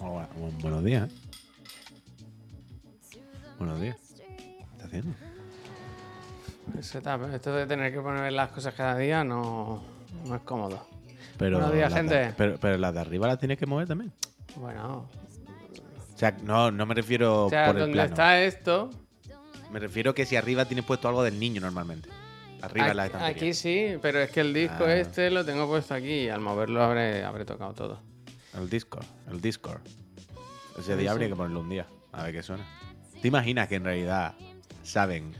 Hola, buenos días. Buenos días. ¿Qué está haciendo? Esto de tener que poner las cosas cada día no, no es cómodo. Pero Buenos días, de- gente. pero, pero las de arriba las tienes que mover también. Bueno, O sea, no, no me refiero o sea, por el donde plano. está esto, Me refiero que si arriba tienes puesto algo del niño normalmente. Arriba en la aquí, estantería. aquí sí, pero es que el disco Ah. este lo tengo puesto aquí y al moverlo habré, habré tocado todo. El Discord. El Discord. Ese día sí. habría que ponerlo un día. A ver qué suena. ¿Te imaginas que en realidad saben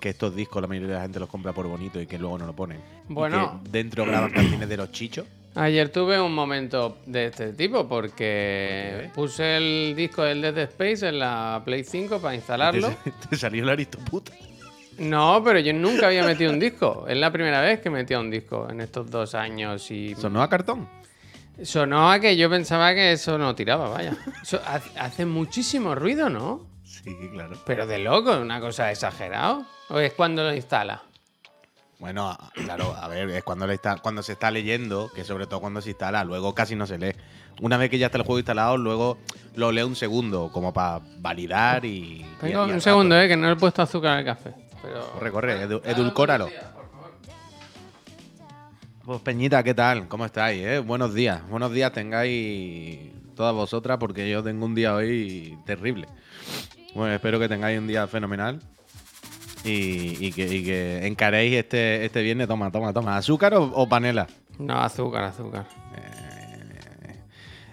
que estos discos la mayoría de la gente los compra por bonito y que luego no lo ponen? Y Bueno. que dentro graban canciones de los chichos. Ayer tuve un momento de este tipo porque puse el disco del Dead Space en la Play 5 para instalarlo. Te, te salió el aristoputa. No, pero yo nunca había metido un disco. Es la primera vez que metía un disco en estos dos años y Sonó a cartón. sonó a que yo pensaba que eso no tiraba, vaya. Eso hace, muchísimo ruido, ¿no? Sí, claro. Pero de loco, una cosa exagerado. ¿O es cuando lo instala? Bueno, claro, a ver, es cuando, le está, cuando se está leyendo, que sobre todo cuando se instala, luego casi no se lee. Una vez que ya está el juego instalado, luego lo lee un segundo, como para validar y. y- Vengo y al un segundo, rato. eh, que no le he puesto azúcar al café. Pero... Corre, corre, edu- edulcóralo. Pues Peñita, ¿qué tal? ¿Cómo estáis? eh? Buenos días. Buenos días tengáis todas vosotras porque yo tengo un día hoy terrible. Bueno, espero que tengáis un día fenomenal y, y que, y que encaréis este, este viernes. Toma, toma, toma. ¿Azúcar o, o panela? No, azúcar, azúcar.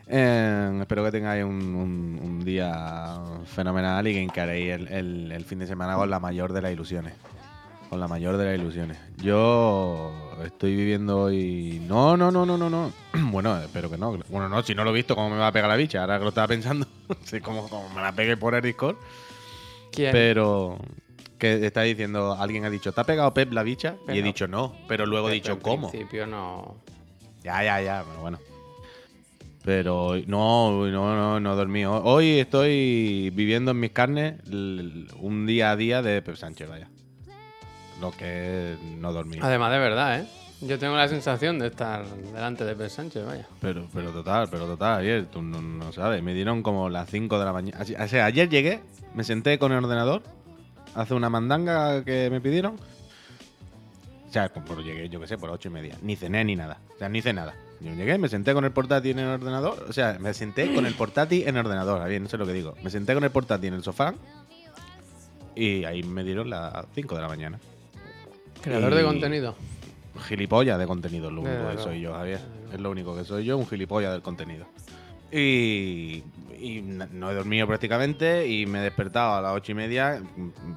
Eh, espero que tengáis un, un- un día fenomenal y que encaréis el, el- el fin de semana con la mayor de las ilusiones. Con la mayor de las ilusiones. Yo estoy viviendo hoy. No, no, no, no, no, no. Bueno, espero que no. Bueno, no, si no lo he visto, ¿cómo me va a pegar la bicha? Ahora que lo estaba pensando. sí, como, como me la pegue por el Discord. ¿Quién? Pero. Que está diciendo, alguien ha dicho, ¿te ha pegado Pep la bicha? Y he dicho no, pero luego he dicho, en ¿cómo? principio no. Ya, ya, ya, pero bueno. Pero no, no, no, no he dormido. Hoy estoy viviendo en mis carnes un día a día de Pep Sánchez, vaya. Lo que no dormir. Además, de verdad, ¿eh? Yo tengo la sensación de estar delante de Pep Sánchez, vaya. Pero, pero total, pero total, ayer, tú no, no sabes, me dieron como las 5 de la mañana. O sea, ayer llegué, me senté con el ordenador, hace una mandanga que me pidieron. O sea, como llegué, yo qué sé, por ocho y media. Ni cené ni nada. O sea, ni hice nada. Yo llegué, me senté con el portátil en el ordenador. O sea, me senté con el portátil en el ordenador. Ver, no sé lo que digo. Me senté con el portátil en el sofá. Y ahí me dieron las 5 de la mañana. Creador Y- de contenido. Gilipollas de contenido, es lo único que soy yo, Javier. Es lo único que soy yo, un gilipollas del contenido. Y, y no he dormido prácticamente y me he despertado a las ocho y media,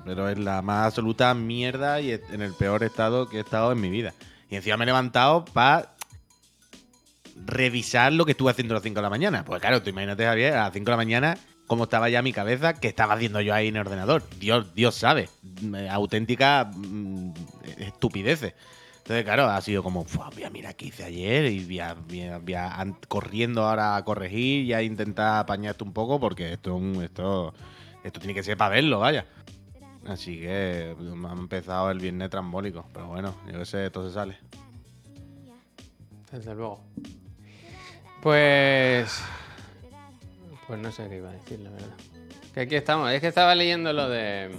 pero es la más absoluta mierda y en el peor estado que he estado en mi vida. Y encima me he levantado para revisar lo que estuve haciendo a las 5 de la mañana. Pues claro, tú imagínate, Javier, a las 5 de la mañana, cómo estaba ya mi cabeza, que estaba haciendo yo ahí en el ordenador. Dios, Dios sabe. Mm, Auténtica mm, estupideces. Entonces, claro, ha sido como, "Fua, voy a mirar qué hice ayer y voy corriendo ahora a corregir y a intentar apañarte un poco porque esto, esto, esto tiene que ser para verlo, vaya. Así que me ha empezado el viernes trambólico. Pero bueno, yo qué sé, esto se sale. Desde luego. Pues. Pues no sé qué iba a decir, la verdad. Que aquí estamos. Es que estaba leyendo lo de.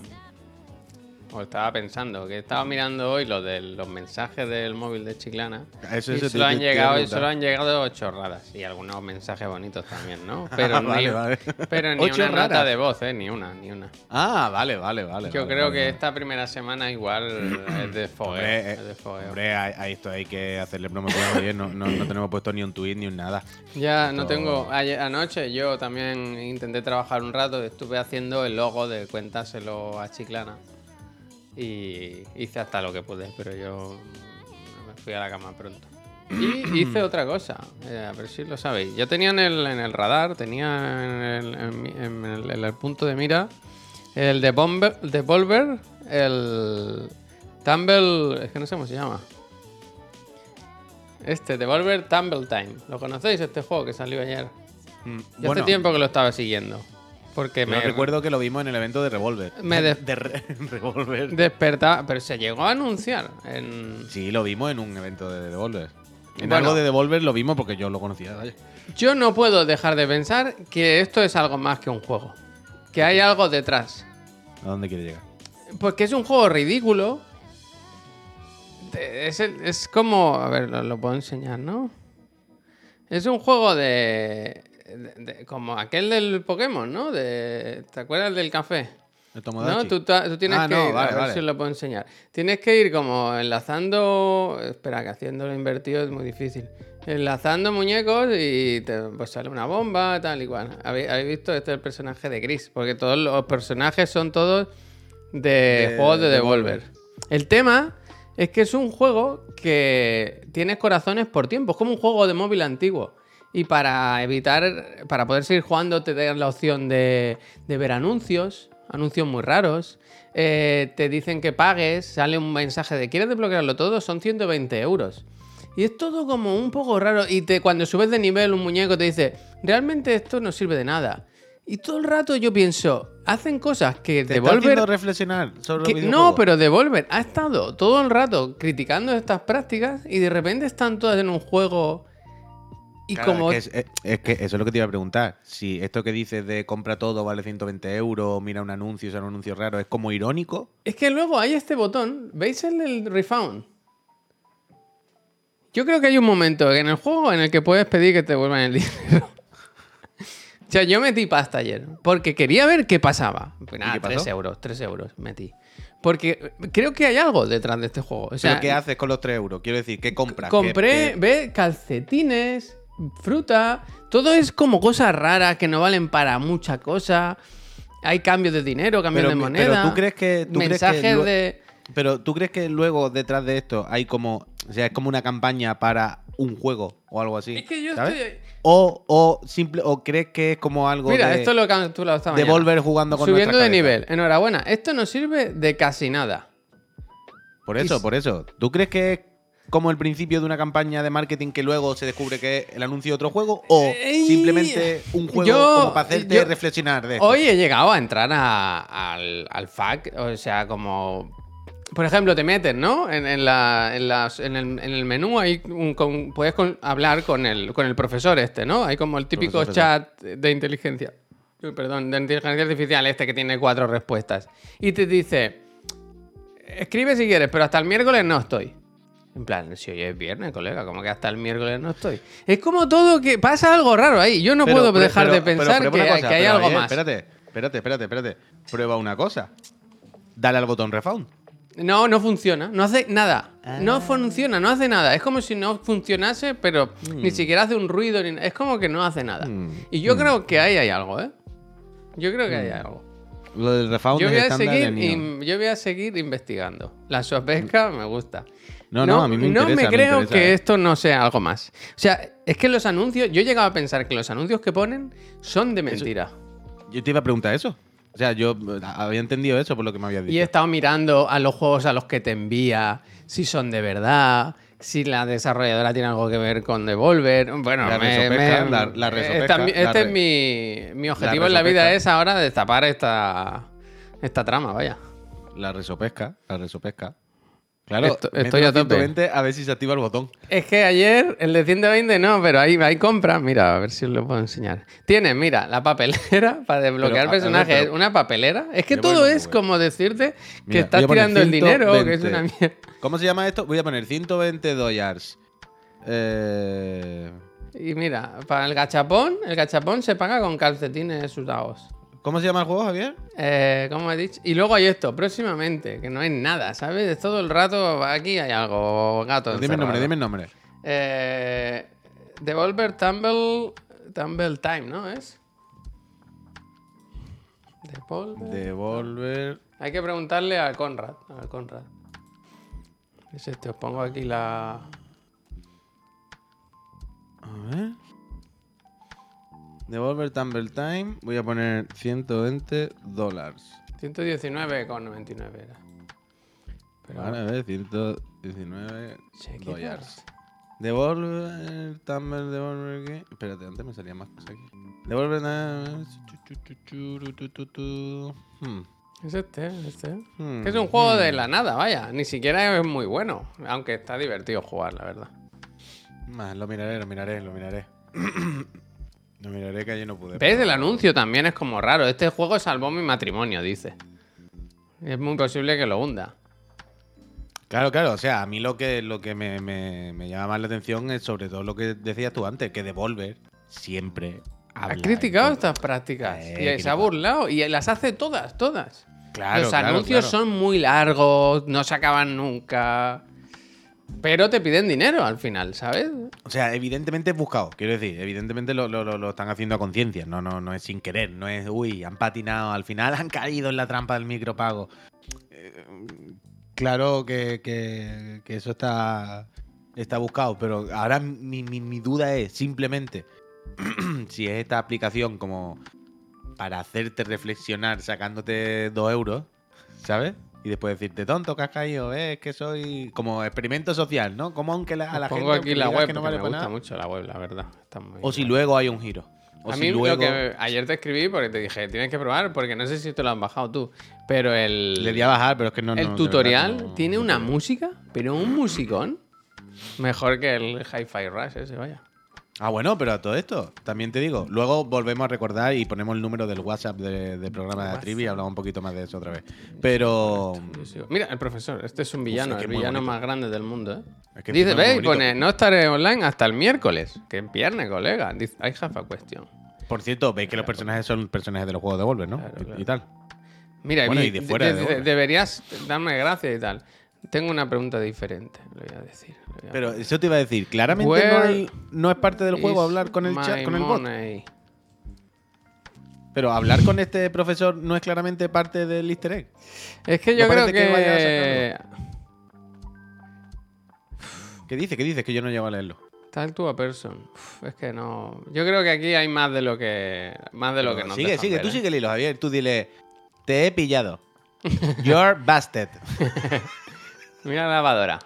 O estaba pensando, que estaba mirando hoy lo de los mensajes del móvil de Chiclana. Eso- y eso te- solo han llegado, y solo han llegado chorradas. Y algunos mensajes bonitos también, ¿no? Pero, Ah, ni, vale, vale. pero ni una nota raras. de voz, ¿eh? Ni una, ni una. Ah, vale, vale, vale. Yo vale, creo que esta primera semana igual es de fogueo. Hombre, es de fogueo. Hombre, a, a esto hay que hacerle. Oye, no, no, no tenemos puesto ni un tweet ni un nada. Ya no tengo. Ayer, anoche yo también intenté trabajar un rato. Estuve haciendo el logo de Cuéntaselo a Chiclana. Y hice hasta lo que pude, pero yo me fui a la cama pronto. Y hice otra cosa, eh, a ver si lo sabéis. Yo tenía en el, en el radar, tenía en el, en mi- en el- en el punto de mira el de Bomber, Devolver, el Tumble. Es que no sé cómo se llama. Este, Devolver Tumble Time. ¿Lo conocéis este juego que salió ayer? Mm, Yo hace tiempo que lo estaba siguiendo. Porque Yo me recuerdo que lo vimos en el evento de Revolver. Me de- de Re- Revolver. despertaba. Pero se llegó a anunciar en. Sí, lo vimos en un evento de Devolver. En Bueno. algo de Devolver lo vimos porque yo lo conocía. vaya. Yo no puedo dejar de pensar que esto es algo más que un juego. Que hay algo detrás. ¿A dónde quiere llegar? Porque es un juego ridículo. Es, como. A ver, lo, lo puedo enseñar, ¿no? Es un juego de, de- Como aquel del Pokémon, ¿no? De, ¿Te acuerdas del café? ¿El No, tú, tú tienes Ah, que no, ir, vale, a ver vale. si os lo puedo enseñar. Tienes que ir como enlazando. Espera, que haciéndolo invertido es muy difícil. Enlazando muñecos y te pues sale una bomba, tal y cual. ¿Habéis, habéis visto? Este es el personaje de Gris. Porque todos los personajes son todos de, De- juegos de de Devolver. El tema es que es un juego que tienes corazones por tiempo. Es como un juego de móvil antiguo. Y para evitar, para poder seguir jugando, te dan la opción de, de ver anuncios, anuncios muy raros. Eh, te dicen que pagues, sale un mensaje de ¿quieres desbloquearlo todo? Son 120 euros. Y es todo como un poco raro. Y te, cuando subes de nivel, un muñeco te dice, realmente esto no sirve de nada. Y todo el rato yo pienso, hacen cosas que ¿Te Devolver reflexionar sobre que- no, pero Devolver ha estado todo el rato criticando estas prácticas y de repente están todas en un juego y Claro, como... Es que, es, es que eso es lo que te iba a preguntar. Si esto que dices de compra todo vale 120 euros, mira un anuncio, es un anuncio raro, ¿es como irónico? Es que luego hay este botón, ¿veis el del refound? Yo creo que hay un momento en el juego en el que puedes pedir que te vuelvan el dinero. o sea, yo metí pasta ayer porque quería ver qué pasaba. Pues nada, qué pasó? 3 euros, 3 euros metí. Porque creo que hay algo detrás de este juego. O sea, ¿Pero qué haces con los 3 euros? Quiero decir, ¿qué compras? Compré, ¿Qué- qué- ve, calcetines, fruta. Todo es como cosas raras que no valen para mucha cosa. Hay cambios de dinero, cambios Pero- de pero moneda. tú crees que- tú crees que mensajes de. Pero ¿tú crees que luego detrás de esto hay como, o sea, es como una campaña para un juego o algo así? Es que yo ¿sabes? estoy. O, o, simple, o crees que es como algo Mira, de esto es lo que tú lo esta mañana. Devolver jugando con Subiendo de cabezas? nivel. Enhorabuena. Esto no sirve de casi nada. Por eso, por eso. ¿Tú crees que es como el principio de una campaña de marketing que luego se descubre que es el anuncio de otro juego? ¿O simplemente un juego yo- como para hacerte yo- reflexionar de esto? Hoy he llegado a entrar a- al, al FAQ, o sea, como... Por ejemplo, te metes, ¿no? En, en la- en las- en el, en el menú hay un- con- puedes con- hablar con el, con el profesor este, ¿no? Hay como el típico Profesor, chat de inteligencia. Perdón, de inteligencia artificial este que tiene cuatro respuestas. Y te dice, escribe si quieres, pero hasta el miércoles no estoy. En plan, si hoy es viernes, colega, como que hasta el miércoles no estoy. Es como todo que pasa algo raro ahí. Yo no Pero- puedo pero- dejar pero- de pero pensar que, una cosa, que hay pero, algo más. Espérate, espérate, espérate, espérate. Prueba una cosa. Dale al botón refound. No, no funciona. No hace nada. Ah. No funciona, no hace nada. Es como si no funcionase, pero ni siquiera hace un ruido. Ni... Es como que no hace nada. Mm. Y yo creo que ahí hay algo, ¿eh? Yo creo que hay algo. Lo del refound Yo es voy, a seguir, yo voy a seguir investigando. La sospecha me gusta. No, no, a mí me no interesa, me creo interesa, que eh. esto no sea algo más. O sea, es que los anuncios. Yo he llegado a pensar que los anuncios que ponen son de mentira. Yo te iba a preguntar eso. O sea, yo eh, había entendido eso por lo que me habías dicho. Y he estado mirando a los juegos a los que te envía, si son de verdad, si la desarrolladora tiene algo que ver con Devolver. Bueno, La me- resopesca, me- la- la esta- resopesca, la este re- es mi, mi objetivo en la vida es ahora destapar esta, esta trama, vaya. La resopesca, la resopesca. Claro, Esto- estoy a tope. 120 a ver si se activa el botón. Es que ayer el de 120 no, pero ahí hay compras. Mira, a ver si os lo puedo enseñar. Tienes, mira, la papelera para desbloquear Pero, ver, personajes. pero- una papelera. Es que todo es como decirte que Mira, estás tirando el dinero, que es 120. una mierda. ¿Cómo se llama esto? Voy a poner 120 dólares. Eh, Y mira, para el gachapón, el gachapón se paga con calcetines sudados. ¿Cómo se llama el juego, Javier? Eh, como he dicho. Y luego hay esto, próximamente, que no hay nada, ¿sabes? Es todo el rato, aquí hay algo, gato. dime el nombre, dime el nombre. Eh, Devolver Tumble, Tumble Time, ¿no? ¿Es? Devolver. Devolver. Hay que preguntarle a Conrad. A Conrad. Es este, os pongo aquí la. A ver. Devolver Tumble Time. Voy a poner 120 dólares. 119,99 era. Pero Vale, a ver, 119 check it dólares. Devolver, Tumblr, Devolver, ¿qué? Espérate, antes me salían más cosas aquí. Devolver. Hmm, Es este, es este. hmm, Que es un juego de hmm. la nada, vaya. Ni siquiera es muy bueno. Aunque está divertido jugar, la verdad. Más, lo miraré, lo miraré, lo miraré. lo miraré que ayer no pude. ¿Ves? El anuncio también es como raro. Este juego salvó mi matrimonio, dice. Es muy posible que lo hunda. Claro, claro. O sea, a mí lo que, lo que me, me- me llama más la atención es sobre todo lo que decías tú antes, que Devolver siempre habla. Ha criticado estas prácticas. Eh, y se ha burlado. Y las hace todas, todas. Claro, Los claro, anuncios claro. son muy largos, no se acaban nunca. Pero te piden dinero al final, ¿sabes? O sea, evidentemente es buscado, quiero decir, evidentemente lo, lo- lo- están haciendo a conciencia, no, no, no es sin querer, no es, uy, han patinado, al final han caído en la trampa del micropago. Eh, claro que, que- que eso está, está buscado, pero ahora mi, mi- mi duda es simplemente si es esta aplicación como para hacerte reflexionar sacándote dos euros, ¿sabes? Y después decirte, tonto que has caído, eh, es que soy como experimento social, ¿no? Como aunque la, a la Pongo gente aquí la web que no vale me gusta nada. mucho la web, la verdad. Está muy O si luego hay un giro. O a si mí luego lo que ayer te escribí porque te dije, tienes que probar, porque no sé si te lo has bajado tú, pero el, le di a bajar, pero es que no. el no, tutorial verdad no- tiene una música, pero un musicón mejor que el Hi-Fi Rush ese, vaya. Ah, bueno, pero a todo esto, también te digo. Luego volvemos a recordar y ponemos el número del WhatsApp de- del programa de trivia y hablamos un poquito más de eso otra vez. Pero. Mira, el profesor, este es un villano, es el villano bonito. más grande del mundo, ¿eh? Es que Dice, ve, pone, no estaré online hasta el miércoles. Que viernes, colega. Dice, I have a question. Por cierto, veis que los personajes son personajes de los juegos de Volver, ¿no? Claro, Y- claro. Y, tal. Mira, Bueno, y de fuera de de- Devolver. deberías darme gracias y tal. Tengo una pregunta diferente, le voy a decir. le voy a- Pero eso te iba a decir, claramente no, hay, no es parte del juego hablar con el chat, con el bot. money? Pero hablar con este profesor no es claramente parte del easter egg. Es que yo No creo que. ¿Qué dice? ¿Qué dice? Que yo no llego a leerlo. Tal to a person. Uf, es que no... Yo creo que aquí hay más de lo que... Más de lo que nos sigue, sigue, ver, tú ¿eh? sigue el hilo, Javier. Tú dile, te he pillado. You're busted. Mira la lavadora.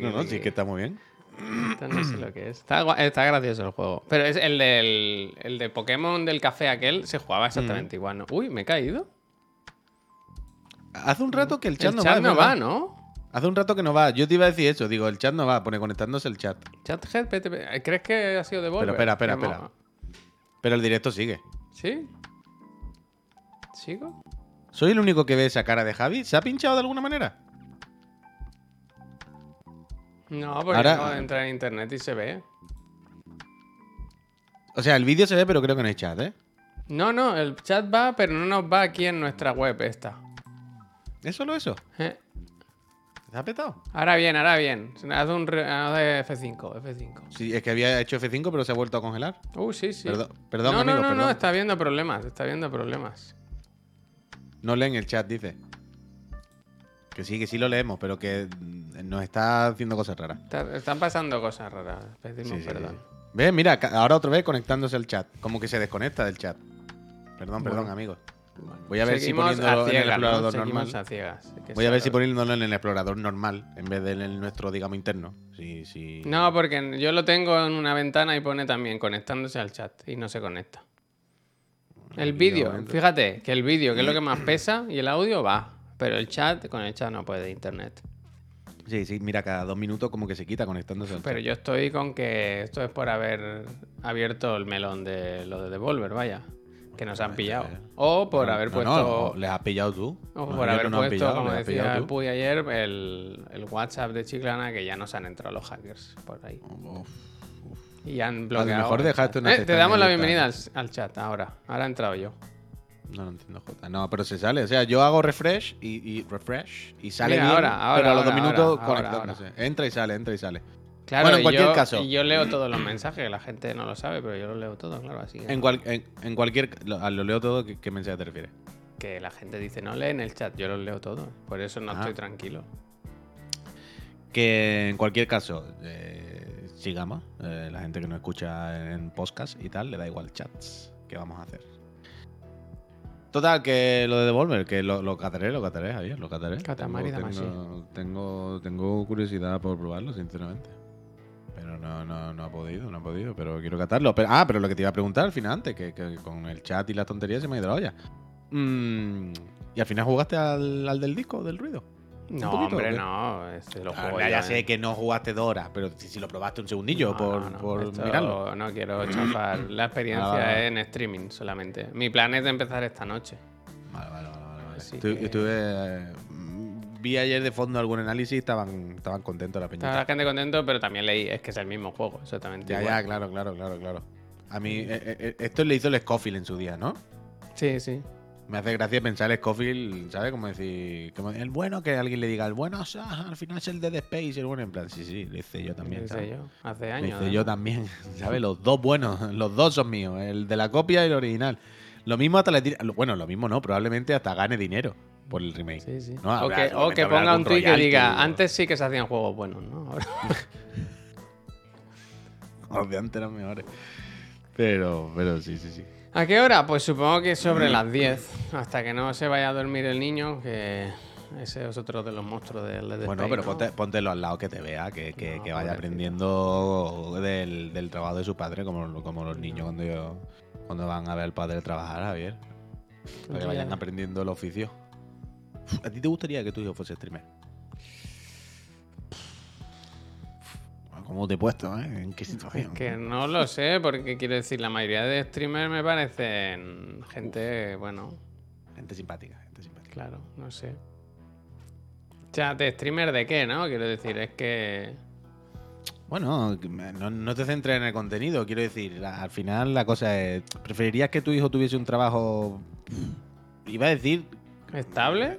No, no, sí que está muy bien. Esto no sé lo que es. Está, gua- está gracioso el juego. Pero es el del el de Pokémon del café aquel se jugaba exactamente igual. ¿no? Uy, me he caído. Hace un rato que el chat el no chat va. es no verdad. va, ¿no? Hace un rato que no va. Yo te iba a decir eso. Digo, el chat no va. Pone conectándose el chat. Chat GPT. ¿Crees que ha sido de Volver? espera, espera, espera. hemos- Pero el directo sigue. ¿Sí? ¿Sigo? ¿Soy el único que ve esa cara de Javi? ¿Se ha pinchado de alguna manera? No, porque Ahora- de entrar en internet y se ve. O sea, el vídeo se ve, pero creo que no hay chat, ¿eh? No, no, el chat va, pero no nos va aquí en nuestra web esta. ¿Es solo eso? Eh, ¿Se ha petado? Ahora bien, ahora bien. Haz un re- haz F5, F5. Sí, es que había hecho F5, pero se ha vuelto a congelar. Uh, sí, sí. Perdón, perdón no, amigo, no, no, perdón. no, está viendo problemas, está viendo problemas. No leen el chat, dice. Que sí, que sí lo leemos, pero que mm, nos está haciendo cosas raras. Está- están pasando cosas raras. Pedimos Sí, perdón. sí. ¿Ves? Mira, ahora otra vez conectándose al chat. Como que se desconecta del chat. Perdón, perdón, amigos. Bueno, Voy a ver si poniéndolo a en el ciegas, ¿no? explorador Seguimos normal. a ciegas. Voy a ver si poniéndolo en el explorador normal, en vez de en el nuestro, digamos, interno. Sí, sí. No, porque yo lo tengo en una ventana y pone también conectándose al chat y no se conecta. El vídeo, Efectivamente. fíjate que el vídeo, que es lo que más pesa, y el audio va. Pero el chat, con el chat no puede internet. Sí, sí, mira, cada dos minutos como que se quita conectándose al Pero chat. yo estoy con que esto es por haber abierto el melón de lo de Devolver, vaya. Que nos han pillado. O por haber No, puesto. no, les has pillado tú. o por haber puesto, pillado, como decía. Puy ayer, el, el WhatsApp de Chiclana que ya nos han entrado los hackers por ahí. Uf. Y han bloqueado. mejor el dejaste chat. una Eh, Te damos la bienvenida al, al chat ahora. Ahora he entrado yo. No lo entiendo, Jota. No, pero se sale. O sea, yo hago refresh y, y refresh y sale Mira, bien, ahora, ahora, pero a los dos minutos conectándose. Entra y sale, entra y sale. Claro, Bueno, en y cualquier yo- caso. Yo leo todos los mensajes, la gente no lo sabe, pero yo los leo todos, claro, así. En, cual- en, en cualquier... Lo, lo leo todo, ¿qué, qué mensaje te refieres? Que la gente dice, no leen el chat, yo los leo todos. Por eso no Ah. estoy tranquilo. Que en cualquier caso, eh, sigamos. Eh, la gente que nos escucha en podcast y tal, le da igual chats. ¿Qué vamos a hacer? Total, que lo de Devolver, que lo, lo cataré, lo cataré, Javier, lo cataré. Katamari tengo, tengo, tengo, tengo curiosidad por probarlo, sinceramente. no, no, no ha podido, no ha podido, pero quiero catarlo. Pero- ah, pero lo que te iba a preguntar al final antes, que, que con el chat y las tonterías se me ha ido la olla. Mm, ¿Y al final jugaste al, al del disco, del ruido? ¿Un No, poquito, hombre, no. Este lo Ah, ya, yo, sé ¿eh? que no jugaste dos horas, pero si, si lo probaste un segundillo No, por, no, no, por esto mirarlo. No quiero chafar la experiencia Ah, es en streaming solamente. Mi plan es de empezar esta noche. Vale, vale, vale. vale, que- estuve, mm, vi ayer de fondo algún análisis y estaban, estaban contentos la peñita. la gente contento, pero también leí, es que es el mismo juego, exactamente. Ya, igual. ya, claro, claro, claro, claro. A mí, eh, eh, eh, esto le hizo el Scofield en su día, ¿no? Sí, sí. Me hace gracia pensar el Scofield, ¿sabes? Como decir, como el bueno, que alguien le diga, el bueno, o sea, al final es el de The Space, el bueno, en plan, sí, sí, lo hice yo también, Lo hice yo, hace Lo años. hice además. yo también, ¿sabes? Los dos buenos, los dos son míos, el de la copia y el original. Lo mismo hasta le tira, bueno, lo mismo no, probablemente hasta gane dinero por el remake. Sí, sí. No, o, que, o ponga un tweet que diga, antes sí que se hacían juegos buenos, ¿no? Ahora- Los de antes eran mejores. Pero, pero sí, sí, sí. ¿A qué hora? Pues supongo que sobre las 10, hasta que no se vaya a dormir el niño, que ese es otro de los monstruos del Dead Bueno, pero ponte, póntelo al lado que te vea, que, que- No, que vaya aprendiendo del, del trabajo de su padre, como, como los niños cuando, yo- cuando van a ver al padre trabajar, Javier. Para que Ya. vayan aprendiendo el oficio. ¿A ti te gustaría que tu hijo fuese streamer? ¿Cómo te he puesto, eh? ¿En qué Es situación? que no lo sé, porque quiero decir, la mayoría de streamers me parecen gente, bueno, Gente simpática, gente simpática. claro, no sé. Chat de streamer de qué, ¿no? Quiero decir, es que... Bueno, no, no te centres en el contenido, quiero decir, al final la cosa es, ¿preferirías que tu hijo tuviese un trabajo, iba a decir, ¿Estable?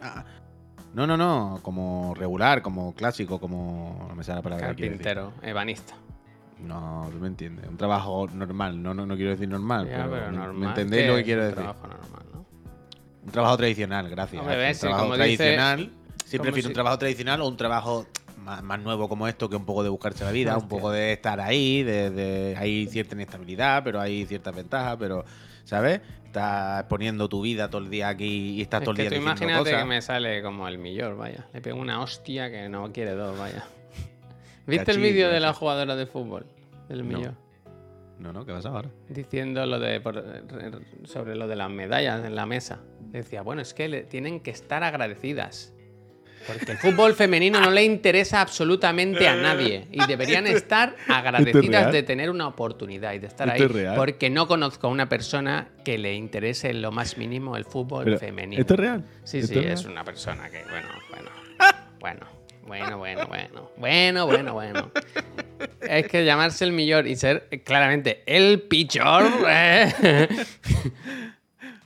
No, no, no, como regular, como clásico, como, no me sale la palabra que. Carpintero, ebanista. No, tú me entiendes, un trabajo normal, no, no, no quiero decir normal, Ya, pero, normal. me entendéis ¿qué lo que quiero un decir. trabajo normal, ¿no? Un trabajo tradicional, gracias. Hombre, un ves, sí, trabajo como dice- tradicional, siempre como prefiero si- un trabajo tradicional o un trabajo más, más nuevo como esto, que un poco de buscarse la vida, un poco de estar ahí, de, de- hay cierta inestabilidad, pero hay ciertas ventajas, pero, ¿sabes? Estás poniendo tu vida todo el día aquí y estás Es todo el que día tú diciendo imagínate cosas. que me sale como el millor, vaya. Le pego una hostia que no quiere dos, vaya. ¿Viste el vídeo de la jugadora de fútbol? Del No. millor. No, no, ¿qué pasa ahora? Diciendo lo de por- sobre lo de las medallas en la mesa. Decía, bueno, es que le tienen que estar agradecidas. Porque el fútbol femenino no le interesa absolutamente a nadie y deberían estar agradecidas de tener una oportunidad y de estar ahí. Porque no conozco a una persona que le interese en lo más mínimo el fútbol femenino. ¿Esto es real? Sí, sí, es, una persona que, bueno, bueno, bueno. Bueno, bueno, bueno. Bueno, bueno, bueno. Es que llamarse el millor y ser claramente el pichor. ¿eh?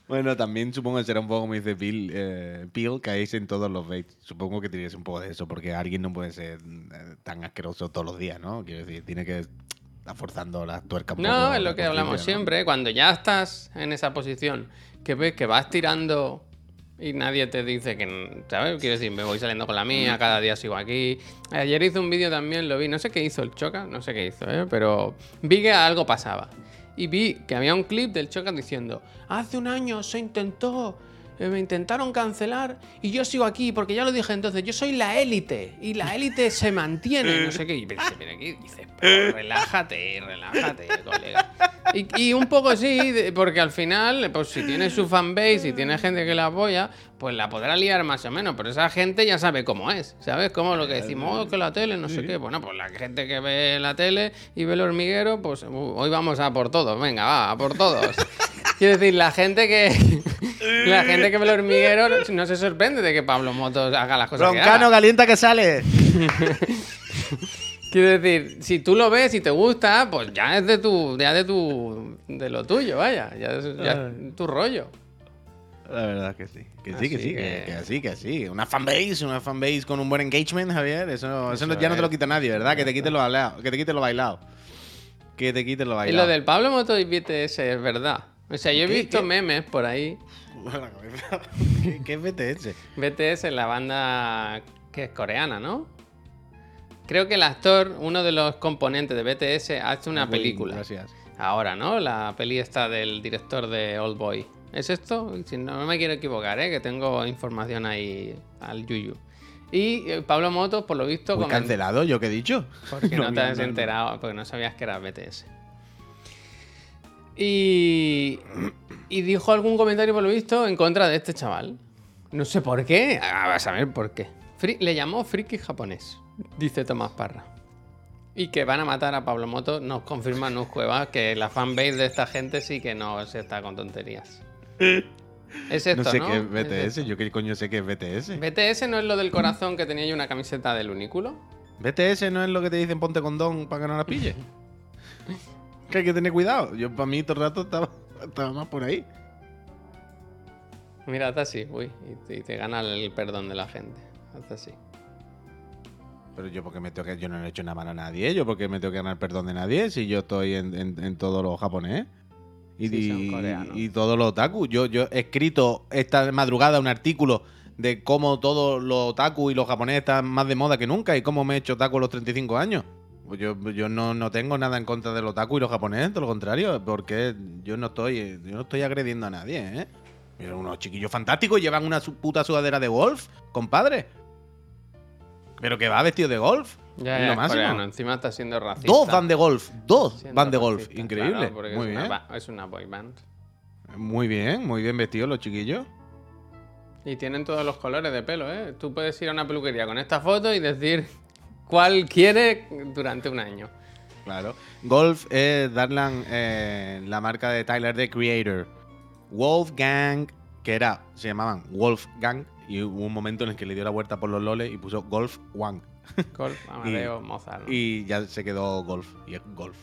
Bueno, también supongo que será un poco como dice Bill, eh, Bill, caéis en todos los baits. Supongo que tienes un poco de eso, porque alguien no puede ser eh, tan asqueroso todos los días, ¿no? Quiero decir, tiene que estar forzando las tuercas No, es lo que hablamos ¿no? siempre. Cuando ya estás en esa posición, que ves que vas tirando y nadie te dice que, ¿sabes? Quiero decir, me voy saliendo con la mía, cada día sigo aquí. Ayer hice un vídeo también, lo vi, no sé qué hizo el Choca, no sé qué hizo, ¿eh? pero vi que algo pasaba. Y vi que había un clip del Choca diciendo, hace un año se intentó, me intentaron cancelar y yo sigo aquí porque ya lo dije entonces, yo soy la élite y la élite se mantiene, no sé qué. Y pensé, mira aquí, dices, "Pero relájate, relájate, colega. Y, y un poco sí, porque al final, pues si tiene su fanbase y tiene gente que la apoya, pues la podrá liar más o menos, pero esa gente ya sabe cómo es, ¿sabes? Como lo que decimos, "Oh, que la tele, no sé qué. Bueno, pues la gente que ve la tele y ve el hormiguero, pues uh, hoy vamos a por todos, venga, va, a por todos. Quiero decir, la gente que la gente que ve el hormiguero no se sorprende de que Pablo Motos haga las cosas que haga. Roncano, calienta que sale. Quiero decir, si tú lo ves y te gusta, pues ya es de tu, ya de tu, de lo tuyo, vaya, ya es ya es tu rollo. La verdad que sí. Que sí, que Así sí, que, que- que así, que sí. Una fanbase, una fanbase con un buen engagement, Javier. Eso, no- Eso ya no te lo quita nadie, ¿verdad? Que te quite lo bailado. Que te quite lo bailado. Que te quite lo Y bailado. lo del Pablo Motos y BTS es verdad. O sea, yo he ¿Qué- visto qué? memes por ahí. ¿Qué, ¿Qué es BTS? BTS, la banda que es coreana, ¿no? Creo que el actor, uno de los componentes de BTS, hace una Muy- película. Gracias. Ahora, ¿no? La peli está del director de Old Boy. ¿Es esto? Si no, no me quiero equivocar, ¿eh? Que tengo información ahí al yuyu. Y eh, Pablo Motos, por lo visto, Muy cancelado, ¿yo qué he dicho? porque no, te has enterado, porque no sabías que era BTS. Y, y dijo algún comentario, por lo visto, en contra de este chaval. No sé por qué. Ah, vas a ver por qué. Fri- le llamó friki japonés, dice Tomás Parra. Y que van a matar a Pablo Moto, nos confirma Nus Cuevas que la fanbase de esta gente sí que no se está con tonterías. Es esto, no ¿no? sé qué es BTS, yo qué coño sé qué es BTS. BTS no es lo del corazón que tenía yo una camiseta del unículo. BTS no es lo que te dicen ponte condón para que no la pille. que hay que tener cuidado. Yo para mí todo el rato estaba, estaba más por ahí. Mira, haz así, uy, y te, y te gana el perdón de la gente. Haz así. Pero yo porque me tengo que, yo no le he hecho nada malo a nadie, yo porque me tengo que ganar perdón de nadie si yo estoy en, en- en todo lo japonés. Y, Sí, y- coreanos. y todo lo otaku. Yo, yo he escrito esta madrugada un artículo de cómo todos los otaku y los japoneses están más de moda que nunca y cómo me he hecho otaku a los 35 años. Yo, yo no, no tengo nada en contra del otaku y los japoneses, todo lo contrario, porque yo no estoy, yo no estoy agrediendo a nadie, ¿eh? Mira, unos chiquillos fantásticos llevan una su- puta sudadera de golf, compadre. Pero que va vestido de golf. Ya, ya, lo máximo. coreano, encima está siendo racista. Dos van de golf, dos Siendo van de golf. Increíble. claro, muy es bien. Una, es una boy band. Muy bien, muy bien vestidos los chiquillos. Y tienen todos los colores de pelo, ¿eh? Tú puedes ir a una peluquería con esta foto y decir cuál quiere durante un año. Claro. Golf es Darlan, eh, la marca de Tyler the Creator. Wolfgang, que era, se llamaban Wolfgang, y hubo un momento en el que le dio la vuelta por los loles y puso Golf One. Golf, Amadeo, Mozart. ¿no? Y ya se quedó Golf. Y es Golf.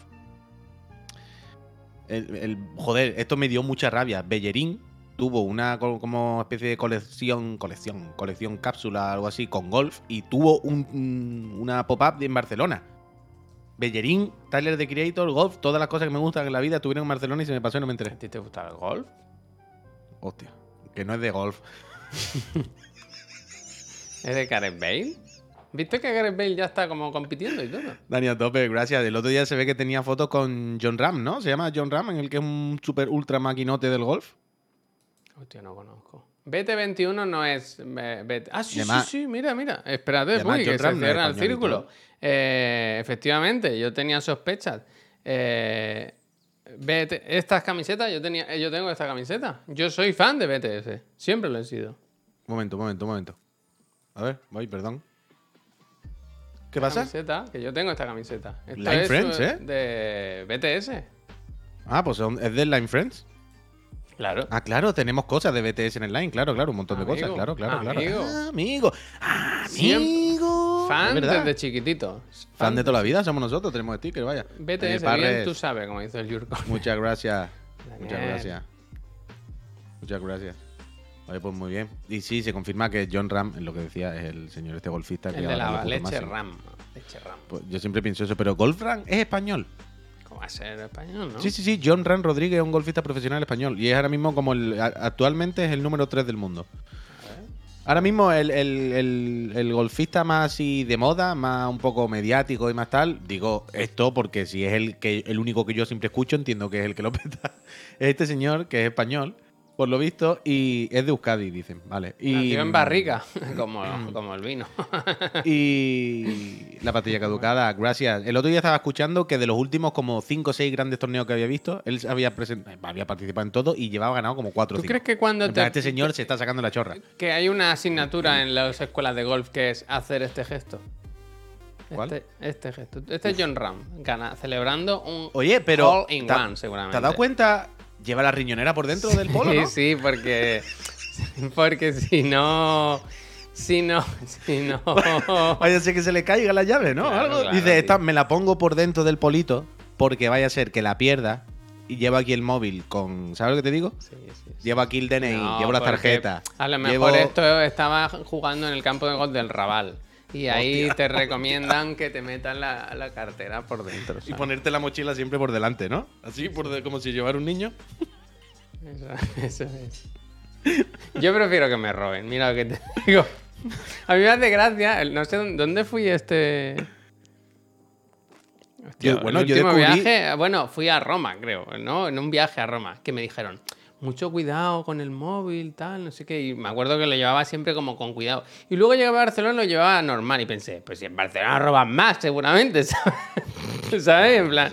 El, el- joder, esto me dio mucha rabia. Bellerín tuvo una co- como especie de colección, colección, colección cápsula, algo así, con Golf, y tuvo un- un- una pop-up en Barcelona. Bellerín, Tyler the Creator, Golf, todas las cosas que me gustan en la vida estuvieron en Barcelona y se me pasó y no me ¿A enteré. ti te gusta el golf? Hostia, que no es de golf. ¿Es de Gareth Bale? ¿Viste que Gareth Bale ya está como compitiendo y todo? Dani a tope, gracias. El otro día se ve que tenía fotos con John Ram, ¿no? Se llama John Ram, en el que es un super ultra maquinote del golf. Hostia, no conozco. BT21 no es. eh, BT Ah, sí, sí, sí, mira, mira. Espérate, Puy, John que se cierra el círculo. Eh, efectivamente, yo tenía sospechas. Eh, BT estas camisetas, yo, tenía, yo tengo esta camiseta. Yo soy fan de BTS. Siempre lo he sido. Un momento, un momento, un momento. A ver, voy, perdón. ¿Qué Esta pasa? Camiseta, que yo tengo esta camiseta. Esto Line es, Friends, ¿eh? De BTS. Ah, pues es de Line Friends. Claro. Ah, claro, tenemos cosas de BTS en el Line, claro, claro, un montón de cosas, claro, claro, claro. amigo. Ah, amigo. Ah, amigo. Fan desde chiquitito. Fan de toda la vida somos nosotros, tenemos sticker, vaya. BTS, Eh, bien tú sabes, como dice el Yurko. Muchas gracias. Muchas gracias. Muchas gracias. Vale, pues muy bien. Y sí, se confirma que John Ram, lo que decía, es el señor este golfista. que El de ahora lo la leche. RAM. Leche RAM. Pues yo siempre pienso eso, pero Golf Ram es español. ¿Cómo va a ser español, no? Sí, sí, sí. John Ran Rodríguez es un golfista profesional español. Y es ahora mismo como el. Actualmente es el número 3 del mundo. Ahora mismo el, el- el- golfista más así de moda, más un poco mediático y más tal, digo esto porque si es el que el único que yo siempre escucho, entiendo que es el que lo peta. Es este señor que es español, por lo visto, y es de Euskadi, dicen, vale. Y, Nació en barriga, como, Mm. como el vino. Y la pastilla caducada, gracias. El otro día estaba escuchando que de los últimos como 5 o 6 grandes torneos que había visto, él había, present- había participado en todo y llevaba ganado como 4 o ¿Tú 5. crees que cuando te, Este señor se está sacando la chorra. que hay una asignatura en las escuelas de golf que es hacer este gesto? ¿Cuál? Este, este gesto. Este es John Ram, gana, celebrando un Oye, pero. all in ¿te, one, seguramente. ¿Te has dado cuenta? Lleva la riñonera por dentro del polo, Sí, ¿no? sí, porque. Porque si no. Si no. Si no. Vaya a ser que se le caiga la llave, ¿no? Claro, Algo. claro, Dice, esta me la pongo por dentro del polito porque vaya a ser que la pierda y llevo aquí el móvil con. ¿Sabes lo que te digo? Sí, sí, sí. Llevo aquí el DNI, No, llevo la porque tarjeta. A lo llevo- mejor esto estaba jugando en el campo de golf del Raval. Y ahí te recomiendan que te metas la, la cartera por dentro. Y ponerte la mochila siempre por delante, ¿no? Así, por de- como si llevara un niño. Eso, eso es. Yo prefiero que me roben, mira lo que te digo. A mí me hace gracia, no sé dónde, fui este. Hostia, Yo- bueno, el yo último descubrí- viaje, bueno, fui a Roma, creo, ¿no? En un viaje a Roma, que me dijeron, mucho cuidado con el móvil, tal, no sé qué. Y me acuerdo que lo llevaba siempre como con cuidado. Y luego llegué a Barcelona y lo llevaba normal. Y pensé, pues si en Barcelona roban más, seguramente, ¿sabes? ¿Sabes? En plan.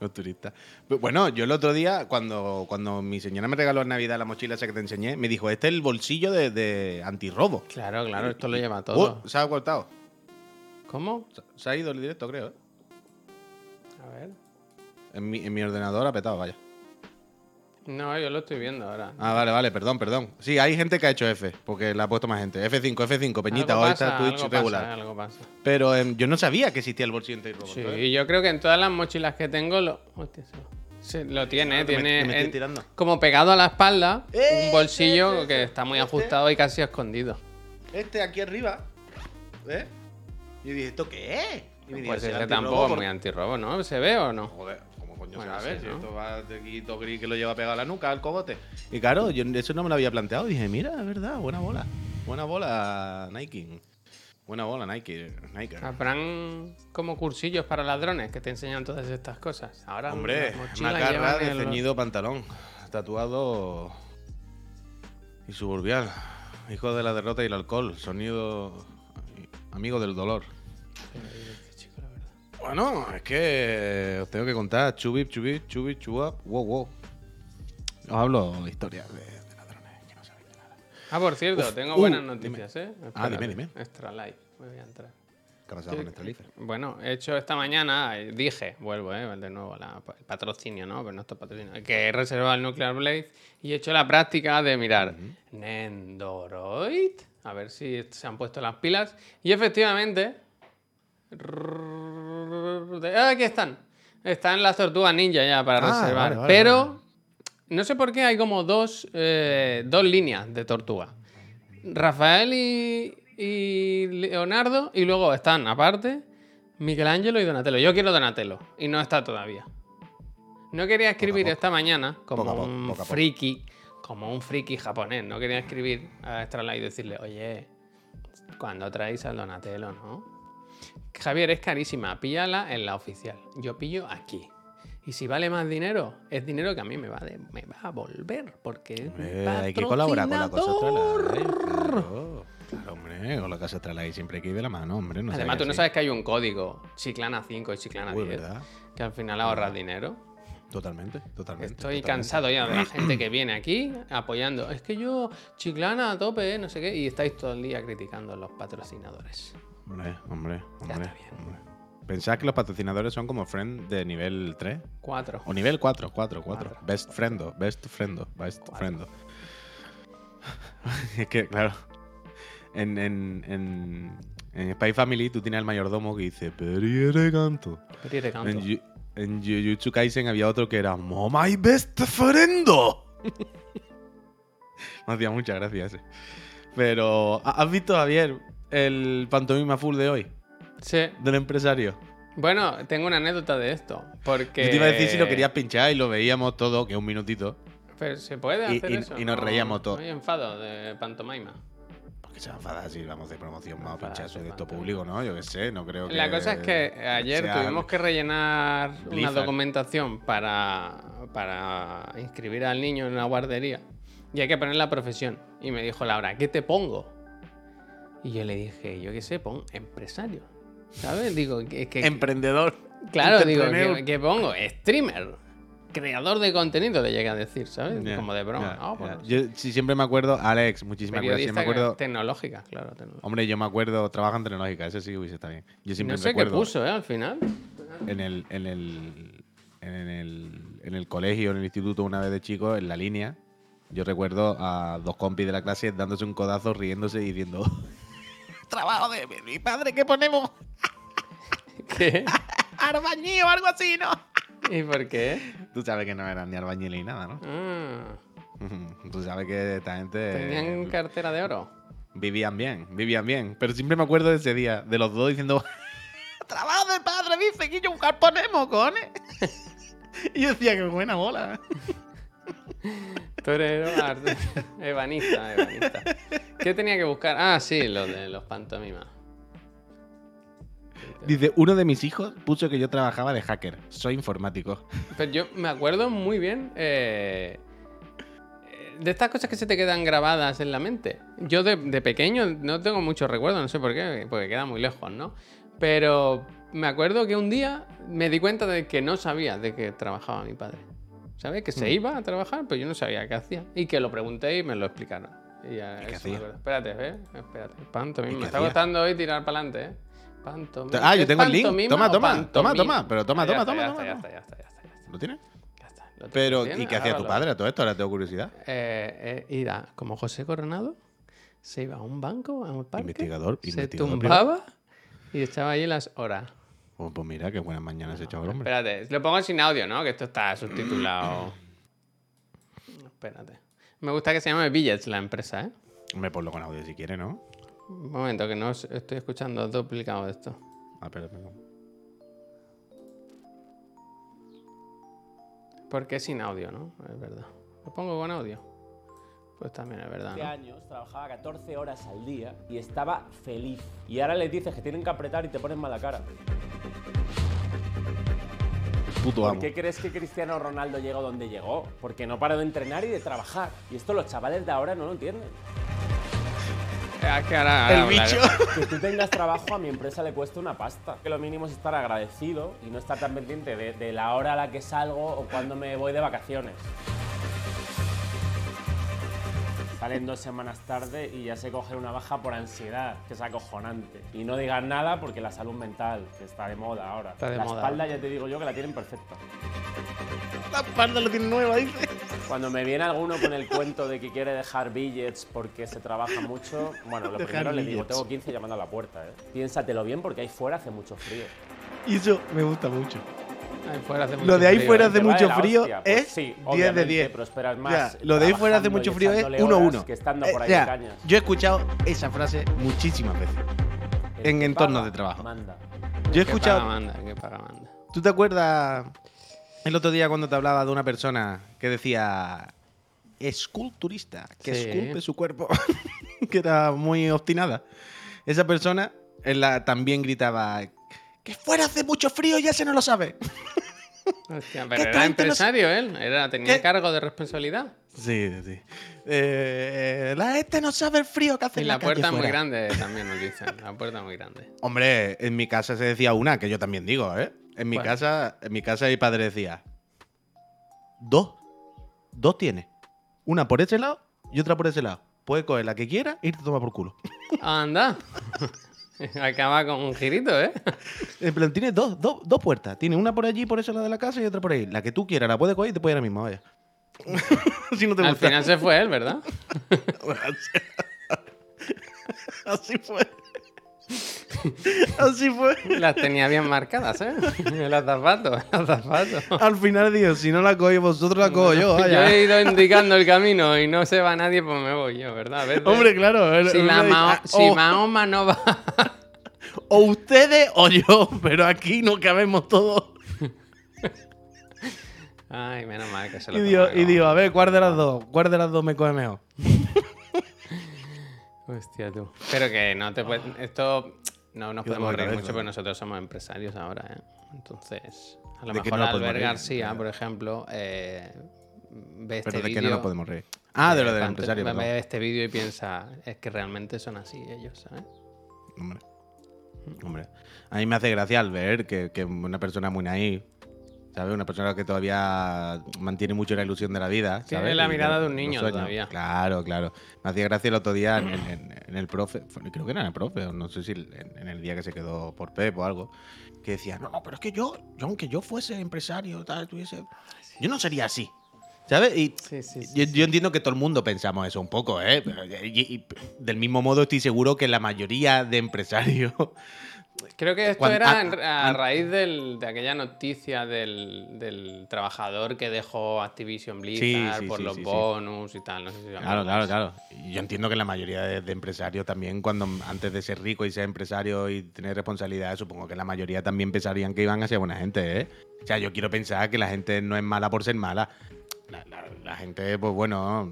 Los turistas. Bueno, yo el otro día, cuando, cuando mi señora me regaló en Navidad la mochila esa que te enseñé, me dijo, este es el bolsillo de, de antirrobo. Claro, claro, esto lo lleva todo. Oh, se ha cortado. ¿Cómo? Se- Se ha ido el directo, creo. ¿eh? A ver. En mi, en mi ordenador ha petado, vaya. No, yo lo estoy viendo ahora. Ah, vale, vale, perdón, perdón. Sí, hay gente que ha hecho F, porque la ha puesto más gente. F5, F5, Peñita, Algo hoy pasa, está Twitch algo regular. eh, algo pasa. Pero em, yo no sabía que existía el bolsillo antirrobo. Sí, ¿sabes? yo creo que en todas las mochilas que tengo lo, hostia, se- se- lo tiene, Ah, me- tiene me estoy en- tirando. como pegado a la espalda ¡Eh! un bolsillo ese, ese, que está muy este. ajustado y casi escondido. Este aquí arriba, ¿ves? Y dije, ¿esto qué es? Y me Pues dice, ese "Antirrobo tampoco es por- muy antirrobo, ¿no? ¿Se ve o no? Joder, ¿cómo coño Bueno, se va a ver? sí, esto va de aquí todo gris que lo lleva pegado a la nuca, al cogote. Y claro, yo eso no me lo había planteado. Dije, mira, es verdad, buena bola. Buena bola, Nike. Buena bola, Nike. Nike. Habrán como cursillos para ladrones que te enseñan todas estas cosas. Ahora Hombre, una carra de el- ceñido pantalón. Tatuado y suburbial. Hijo de la derrota y el alcohol. Sonido amigo del dolor. Bueno, es que os tengo que contar. Chubip, chubip, chubip, chuap, wow, wow. Os hablo historias de, de ladrones que no saben de nada. Ah, por cierto, Uf, tengo uh, buenas dime. noticias, ¿eh? Ah, dime, dime. Extra live, voy a entrar. ¿Qué ha pasado con este Life? Bueno, he hecho esta mañana, eh, dije, vuelvo, eh, de nuevo, la- el patrocinio, ¿no? Pero no esto es patrocinio. Que he reservado el Nuclear Blade y he hecho la práctica de mirar Nendoroid. A ver si se han puesto las pilas. Y efectivamente. Ah, aquí están. Están las tortugas ninja ya para Ah, reservar. vale, vale, Pero no sé por qué hay como dos, eh, dos líneas de tortuga. Rafael y, y Leonardo, y luego están aparte Michelangelo y Donatello. Yo quiero Donatello, y no está todavía. No quería escribir poco. esta mañana como Poco un poco friki, como un friki japonés. No quería escribir a Extralight y decirle, oye, cuando traéis al Donatello, ¿no? Javier, es carísima, píllala en la oficial. Yo pillo aquí. Y si vale más dinero, es dinero que a mí me va, de- me va a volver, porque es Eh, hay que colaborar con la cosa patrocinador. Astralife, Claro, claro, hombre, con la casa Astralife siempre hay que ir de la mano, hombre. No Además, tú no así. sabes que hay un código, Chiclana 5 y Chiclana Uy, 10, ¿verdad? que al final ahorras dinero. Totalmente, totalmente. Estoy totalmente. cansado ya de la gente que viene aquí apoyando. Es que yo, Chiclana a tope, ¿eh? no sé qué, y estáis todo el día criticando a los patrocinadores. Hombre, hombre, hombre. está bien. hombre. Pensad que los patrocinadores son como friend de nivel 3 Cuatro. o nivel 4, 4, 4. Cuatro. Best friendo, best friendo, best Cuatro. friendo. es que, claro, en, en, en, en Spy Family tú tienes al mayordomo que dice, Periere canto. Pero iré canto. En, en Jujutsu Kaisen había otro que era "Mo my best friendo. Me hacía mucha gracia ese. Pero, ¿ha- ¿has visto, Javier, el pantomima full de hoy? Sí. Del empresario. Bueno, tengo una anécdota de esto. Porque. Yo te iba a decir si lo querías pinchar y lo veíamos todo, que un minutito. Pero se puede Y- hacer y- eso. y nos No- reíamos todos. Hay enfado de pantomima. Porque se va a enfadar si vamos de promoción, vamos a pinchar eso de esto público, ¿no? Yo qué sé, no creo que. La cosa es que ayer sea- tuvimos que rellenar una documentación para, para inscribir al niño en una guardería y hay que poner la profesión. Y me dijo Laura, ¿qué te pongo? Y yo le dije, yo qué sé, pon empresario. ¿Sabes? Digo, que, que- Emprendedor. claro, digo. ¿qué, qué pongo? Streamer. Creador de contenido, le llegué a decir, ¿sabes? Como de broma. Ah, Yo sí, siempre me acuerdo, Alex, muchísimas gracias. Me acuerdo, tecnológica, claro. tecnológica. hombre, yo me acuerdo, trabaja en tecnológica, ese sí hubiese estado bien. Yo siempre No sé qué recuerdo puso, ¿eh? Al final. en el, en el en el en el colegio, en el instituto, una vez de chico, en la línea, yo recuerdo a dos compis de la clase dándose un codazo, riéndose y diciendo trabajo de mi padre, ¿qué ponemos? ¿Qué? Arbañil o algo así, ¿no? ¿Y por qué? Tú sabes que no eran ni arbañiles ni nada, ¿no? Ah, Tú sabes que esta gente ¿Tenían cartera de oro? vivían bien, vivían bien. Pero siempre me acuerdo de ese día, de los dos diciendo, trabajo de padre, dice que yo un ponemos, cojones. y yo decía, qué buena bola. Torero, arte- ebanista, ebanista. ¿Qué tenía que buscar? Ah, sí, lo de los pantomimas. Dice, uno de mis hijos puso que yo trabajaba de hacker. Soy informático. Pero yo me acuerdo muy bien. eh, de estas cosas que se te quedan grabadas en la mente. Yo de, de pequeño no tengo muchos recuerdos, no sé por qué, porque queda muy lejos, ¿no? Pero me acuerdo que un día me di cuenta de que no sabía de qué trabajaba mi padre. ¿Sabes? Que se iba a trabajar, pero yo no sabía qué hacía. Y que lo pregunté y me lo explicaron. Y ya, ¿Y qué hacía? Espérate, ¿eh? Espérate. Pantomima. ¿Y Me está hacía? costando hoy tirar para adelante, ¿eh? Pantomima. Ah, yo ¿Es tengo el link. Toma, toma, toma, toma, pero toma, Ya toma, toma, Ya está, ya está, ya está, ya está. ya está. ¿Lo tienes? Pero, ¿y qué hacía tu padre a todo esto? Ahora tengo curiosidad. Eh, eh, era como José Coronado, se iba a un banco, a un parque, Investigador, se investigador tumbaba y echaba allí las horas. Oh, pues mira, qué buenas mañanas he echado el hombre. Espérate, lo pongo sin audio, ¿no? Que esto está subtitulado. Espérate. Me gusta que se llame Billets la empresa, ¿eh? Me ponlo con audio si quieres, ¿no? Un momento, que no estoy escuchando duplicado de esto. Ah, espera, espera. ¿Por qué sin audio, no? Es verdad. ¿Lo pongo con audio? Pues también es verdad, 12 ¿no? años, trabajaba 14 horas al día y estaba feliz. Y ahora les dices que tienen que apretar y te ponen mala cara. Puto ¿Por amo. qué crees que Cristiano Ronaldo llegó donde llegó? Porque no paró de entrenar y de trabajar. Y esto los chavales de ahora no lo entienden. Eh, es que ahora- ahora El bicho. Que tú tengas trabajo a mi empresa le cuesta una pasta. Que lo mínimo es estar agradecido y no estar tan pendiente de, de la hora a la que salgo o cuando me voy de vacaciones. Salen dos semanas tarde y ya se coge una baja por ansiedad, que es acojonante. Y no digas nada porque la salud mental, que está de moda ahora. Está de la moda espalda ya te digo yo que la tienen perfecta. La espalda lo tiene nueva, dice. Cuando me viene alguno con el cuento de que quiere dejar billets porque se trabaja mucho, bueno, lo Dejar primero le digo, billets. tengo 15 llamando a la puerta, ¿eh? Piénsatelo bien porque ahí fuera hace mucho frío. Y eso me gusta mucho. Ahí fuera hace Lo mucho de ahí frío, fuera hace mucho frío es sí, 10 de obviamente, 10. pero esperas más Ya, lo de ahí fuera hace mucho frío es echándole 1-1. horas Que estando Eh, por ahí ya, de cañas. yo he escuchado esa frase muchísimas veces. El en entornos de trabajo. Manda. Yo he escuchado. paga manda, que paga manda. ¿Tú te acuerdas el otro día cuando te hablaba de una persona que decía esculturista, que Sí. esculpe su cuerpo, que era muy obstinada? Esa persona la, también gritaba que fuera hace mucho frío ya se no lo sabe. Hostia, ¿Qué pero era empresario él, era, tenía ¿Qué? cargo de responsabilidad. Sí, sí. Eh, la este no sabe el frío que hace Y la calle puerta es muy grande también nos dicen, la puerta es muy grande. Hombre, en mi casa se decía una, que yo también digo, ¿eh? En mi casa, en mi casa mi padre decía, dos, dos tiene, una por ese lado y otra por ese lado. Puedes coger la que quieras y te toma por culo. Anda. Acaba con un girito, ¿eh? En plan, tiene dos, dos, dos puertas. Tiene una por allí, por ese lado de la casa y otra por ahí. La que tú quieras, la puedes coger y te puedes ir ahora mismo, vaya. si no te Al gusta. final se fue él, ¿verdad? Así fue. Así fue. Las tenía bien marcadas, ¿eh? El azafato, el azafato. Al final, digo, si no la cogéis vosotros, la cojo yo, Yo vaya. he ido indicando el camino y no se va nadie, pues me voy yo, ¿verdad? Veces- Hombre, claro. él- si, la ah, Mahoma no va. O ustedes o yo, pero aquí no cabemos todos. Ay, menos mal que se lo Y digo, y digo, a ver, ¿cuál de las dos? ¿Cuál de las dos me coge mejor? Hostia, tú. Pero que no te puedes. Esto. No nos podemos reír mucho, pero nosotros somos empresarios ahora, ¿eh? Entonces. A lo ¿De qué mejor no Albert? García, por ejemplo, eh, ve este Pero de vídeo. que no nos podemos reír. Ah, de lo del empresario. Ve perdón. este vídeo y piensa, es que realmente son así ellos, ¿sabes? Hombre. Hombre. A mí me hace gracia al ver que, que una persona muy naif, ¿sabes? Una persona que todavía mantiene mucho la ilusión de la vida. Tiene ¿sabes? la Y mirada de un niño todavía. Claro, claro. Me hacía gracia el otro día en, en- en el profe, creo que era en el profe, o no sé si en, en el día que se quedó por Pep o algo, que decía, no, no, pero es que yo, yo aunque yo fuese empresario, tal, tuviese, yo no sería así. ¿Sabes? Y Sí, sí, sí. yo, yo entiendo que todo el mundo pensamos eso un poco, ¿eh? Y, y del mismo modo estoy seguro que la mayoría de empresarios... Creo que esto Cuando- era ah, a raíz del- de aquella noticia del, del trabajador que dejó Activision Blizzard Sí, sí, por sí, los bonus y tal. No sé si Claro, claro, claro. Yo entiendo que la mayoría de, de empresarios también, cuando antes de ser rico y ser empresario y tener responsabilidades, supongo que la mayoría también pensarían que iban a ser buena gente, ¿eh? O sea, yo quiero pensar que la gente no es mala por ser mala. La, la- la gente, pues bueno,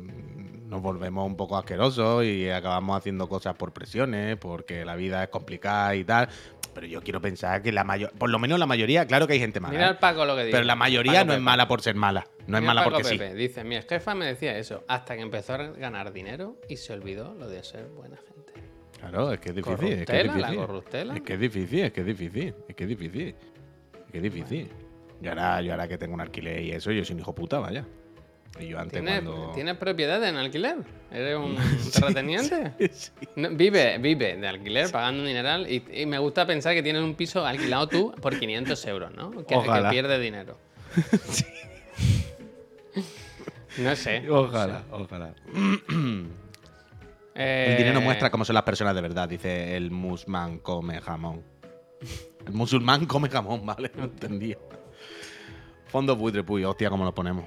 nos volvemos un poco asquerosos y acabamos haciendo cosas por presiones, porque la vida es complicada y tal. Pero yo quiero pensar que la mayor, por lo menos la mayoría, claro que hay gente mala. Mira ¿eh? al Paco lo que dice. pero la mayoría Paco no es mala por ser mala. No es mala Paco porque sí. Pepe, Dice, mi jefa me decía eso hasta que empezó a ganar dinero y se olvidó lo de ser buena gente. Claro, es que es difícil. Es que es difícil. Es que es difícil, es que es difícil. Es que es difícil. Es que es difícil. Yo ahora, yo ahora que tengo un alquiler y eso, yo soy un hijo puta, vaya. Y yo antes ¿Tienes, cuando. ¿Tienes propiedades en alquiler? ¿Eres un terrateniente? Sí. No, vive, vive de alquiler pagando un dineral y, y me gusta pensar que tienes un piso alquilado tú por 500 euros, ¿no? Que, que pierde dinero. No sé. Ojalá, ojalá. Eh, El dinero muestra cómo son las personas de verdad, dice el musulmán come jamón. El musulmán come jamón, vale, no entendía. Fondo buitre, puy, hostia, cómo lo ponemos.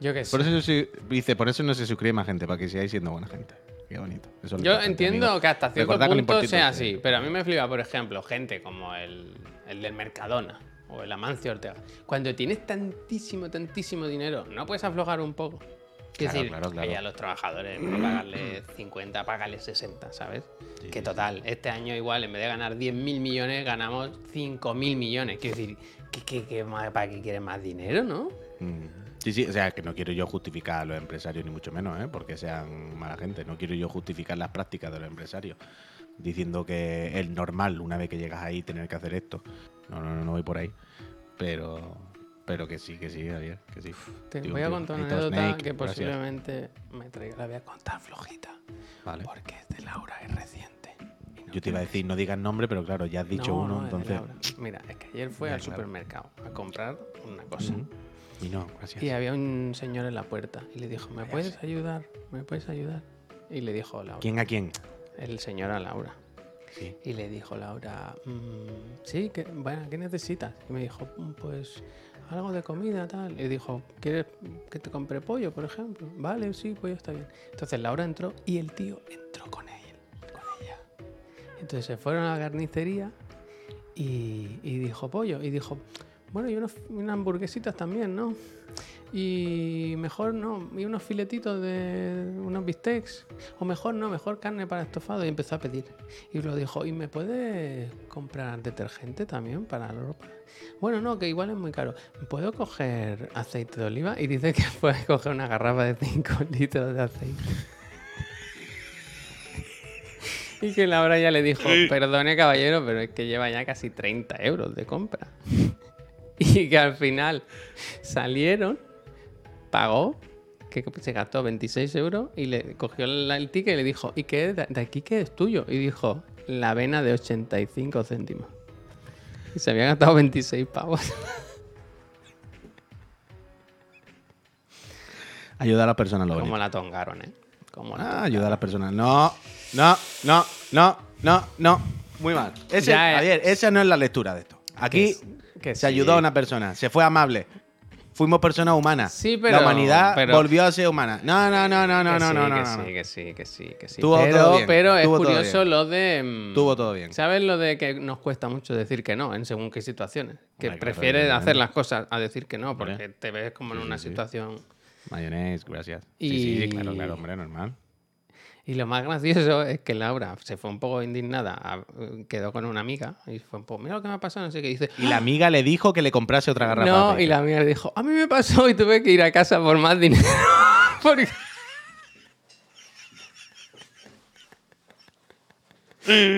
Yo que sé. Por eso yo sí- dice, por eso no se suscribe más gente, para que sigáis siendo buena gente. Qué bonito. Eso Yo entiendo que hasta cierto Recordad punto sea así, pero a mí me flipa, por ejemplo, gente como el, el del Mercadona o el Amancio Ortega. Cuando tienes tantísimo, tantísimo dinero, ¿no puedes aflojar un poco? Claro, decir, claro, claro. a los trabajadores, no pagarle 50, pagarle 60, ¿sabes? que total, este año igual, en vez de ganar 10.000 millones, ganamos 5.000 millones. Quiero decir, ¿qué, qué, qué ¿para qué quieres más dinero, no? Mm. Sí, sí, o sea, que no quiero yo justificar a los empresarios, ni mucho menos, ¿eh? porque sean mala gente. No quiero yo justificar las prácticas de los empresarios, diciendo que es normal una vez que llegas ahí tener que hacer esto. No, no, no, no voy por ahí. Pero, pero que sí, que sí, Javier, que sí. Te Digo, voy a contar una anécdota Snake, que gracias. posiblemente me traiga. La voy a contar flojita. Vale. Porque es de Laura, es reciente. No Yo te iba a decir, no digas nombre, pero claro, ya has dicho No, uno, no, entonces. Mira, es que ayer fue al claro. supermercado a comprar una cosa. Y no, gracias. Y había un señor en la puerta y le dijo, ¿me puedes ayudar? ¿Me puedes ayudar? Y le dijo Laura. ¿Quién a quién? El señor a Laura. Sí. Y le dijo Laura, "Mm, sí, que, bueno, ¿qué necesitas? Y me dijo, "Mm, pues algo de comida, tal. Y dijo, ¿quieres que te compre pollo, por ejemplo? Vale, sí, pollo está bien. Entonces Laura entró y el tío entró con él, con ella. Entonces se fueron a la carnicería y, y dijo pollo. Y dijo, bueno, y unos, unas hamburguesitas también, ¿no? Y mejor no, y unos filetitos de unos bistecs. O mejor no, mejor carne para estofado. Y empezó a pedir. Y lo dijo, ¿y me puede comprar detergente también para la ropa? Bueno, no, que igual es muy caro. ¿Puedo coger aceite de oliva? Y dice que puede coger una garrafa de 5 litros de aceite. Y que Laura ya le dijo, perdone caballero, pero es que lleva ya casi 30 euros de compra. Y que al final salieron, pagó, que se gastó 26 euros y le cogió el, el ticket y le dijo, ¿y qué de, de aquí qué es tuyo? Y dijo, la avena de 85 céntimos. Y se había gastado 26 pavos. Ayuda a las personas, lo bonito. Como la tongaron, ¿eh? Como la Ah, ayuda a las personas. No, no, no, no, no, no. Muy mal. Ese. Javier, esa no es la lectura de esto. Aquí que se sí. ayudó a una persona, se fue amable. Fuimos personas humanas. Sí, pero- La humanidad pero- volvió a ser humana. No, no, no, no, no, no, sí, no, no. que no. sí, que sí, que sí, que sí. Estuvo pero, todo bien, pero es curioso lo de. mm, Estuvo todo bien. ¿Sabes lo de que nos cuesta mucho decir que no en según qué situaciones? Que prefieres hacer las cosas a decir que no, porque te ves como en una situación. Mayonnaise, gracias. Y- Sí, sí, claro, claro, hombre, normal. Y lo más gracioso es que Laura se fue un poco indignada, a- quedó con una amiga y fue un poco, mira lo que me ha pasado, no sé qué. Dice, Y la amiga le dijo que le comprase otra garrafa. no, y la amiga le dijo, a mí me pasó y tuve que ir a casa por más dinero. Porque-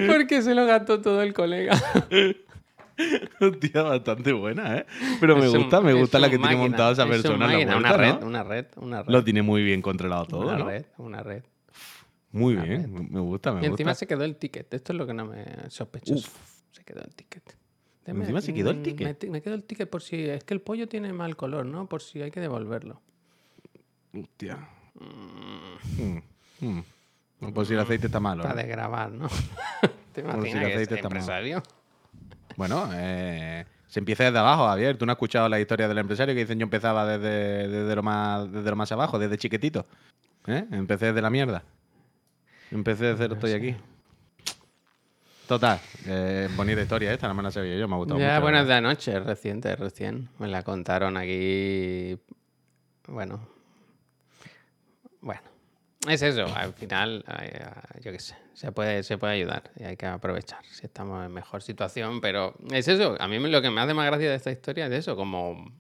Porque se lo gastó todo el colega. Hostia, bastante buena, ¿eh? Pero me Es un- gusta, me gusta la que tiene montada esa persona en la una red, ¿no? una red, una red. Lo tiene muy bien controlado todo, una ¿no? red, una red. Muy bien, me gusta, me Y encima se quedó el ticket. Esto es lo que no me sospechoso. Se quedó el ticket. Deme- Encima se quedó el mm, ticket. Me, me quedó el ticket por si. Es que el pollo tiene mal color, ¿no? Por si hay que devolverlo. Hostia. Mm, mm. No, pues si el aceite está malo. Para ¿no? desgravar, ¿no? ¿Te Como si el que es aceite está malo. Bueno, eh, se empieza desde abajo, Javier. Tú no has escuchado la historia del empresario que dicen yo empezaba desde, desde, lo, más, desde lo más abajo, desde chiquitito. ¿Eh? Empecé desde la mierda. Empecé de cero, estoy aquí. Total, eh, bonita historia esta, no me la sabía yo, me ha gustado Ya, mucho. bueno, es de anoche, es reciente, es recién. Me la contaron aquí. Bueno. Bueno. es eso, al final, yo qué sé, se puede, se puede ayudar y hay que aprovechar si estamos en mejor situación, pero es eso, a mí lo que me hace más gracia de esta historia es eso, como,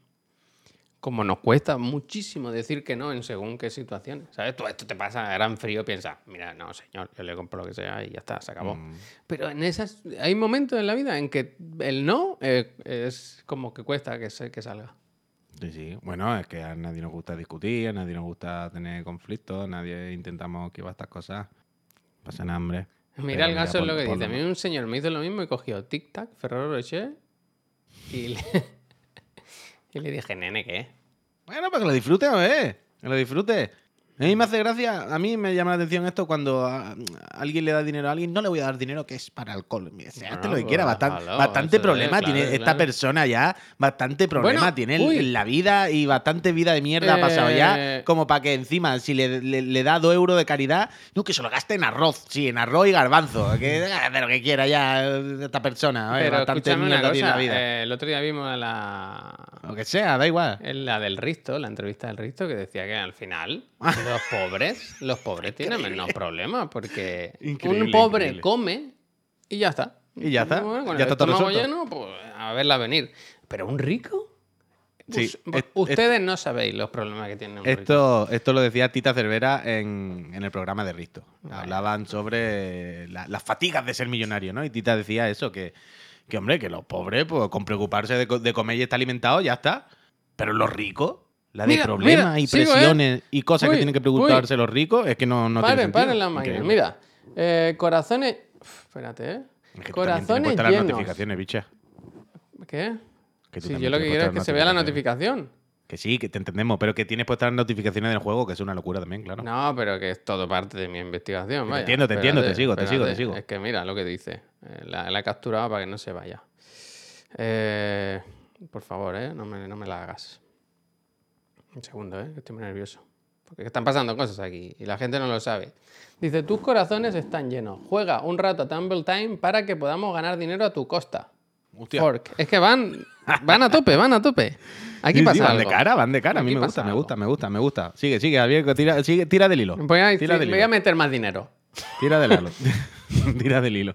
como nos cuesta muchísimo decir que no en según qué situaciones, ¿sabes? Tú esto te pasa, era en frío, piensa, mira, no, señor, yo le compro lo que sea y ya está, se acabó. Mm. Pero en esas, hay momentos en la vida en que el no eh, es como que cuesta que, se, que salga. Sí, sí. Bueno, es que a nadie nos gusta discutir, a nadie nos gusta tener conflictos, a nadie intentamos esquivar estas cosas. Pasan hambre. Mira el gaso es lo que dice. A mí un señor me hizo lo mismo y cogió Tic Tac, Ferrero Rocher y le, y le dije, nene, ¿qué? Bueno, para que lo disfrute, a ver. Que lo disfrute. A mí me hace gracia, a mí me llama la atención esto cuando a, a alguien le da dinero a alguien, no le voy a dar dinero que es para alcohol. Mira, sea, hazte No, lo que pues quiera, bastan- déjalo, bastante es, problema claro, tiene esta persona ya, bastante problema Bueno, tiene en- uy. en la vida y bastante vida de mierda ha pasado ya, Eh. como para que encima, si le, le- le da dos euros de caridad, no, que se lo gaste en arroz, sí, en arroz y garbanzo, que haga lo que quiera ya eh, esta persona, bastante mierda tiene cosa. la vida. eh, el otro día vimos a la, Lo que sea, da igual. en la del Risto, la entrevista del Risto, que decía que al final los pobres, los pobres tienen menos problemas porque Increíble, un pobre increíble. come y ya está. Y ya está, Bueno, ya está todo lleno, pues a verla venir. Pero un rico. Sí, Us- es- ustedes no sabéis los problemas que tiene un rico. Esto, esto lo decía Tita Cervera en, en el programa de Risto. Hablaban sobre la- las fatigas de ser millonario, ¿no? Y Tita decía eso, que, que hombre, que los pobres, pues con preocuparse de, de comer y estar alimentados, ya está. Pero los ricos, la de Mira, problemas mira, y sigo, ¿eh? presiones y cosas Uy, que tienen que preocuparse los ricos, es que no, no tiene paren, sentido. paren máquinas. Increíble. Mira, eh, corazones. Uf, espérate, ¿eh? Es que corazones puestas las llenos. notificaciones, bicha. ¿Qué? Que Sí, yo lo que quiero es que se vea la notificación. Que sí, que te entendemos, pero que tienes puestas las notificaciones del juego, que es una locura también, claro. No, pero que es todo parte de mi investigación. Te vaya. entiendo, te entiendo, te Espérate, sigo, te sigo, te sigo. Es que mira lo que dice. Eh, la, la he capturado para que no se vaya. Eh, por favor, ¿eh? No me, no me la hagas. Un segundo, ¿eh? Estoy muy nervioso. Porque están pasando cosas aquí y la gente no lo sabe. Dice, tus corazones están llenos. Juega un rato a Tumble Time para que podamos ganar dinero a tu costa. Hostia. Fork. Es que van, van a tope, van a tope. Aquí Sí, sí, pasa van algo. de cara, van de cara. A mí me gusta, me gusta, me gusta, me gusta. Sigue, sigue, Javier, tira, sigue, tira del hilo. Voy a, tira del voy hilo. a meter más dinero. Tira del hilo. tira del hilo.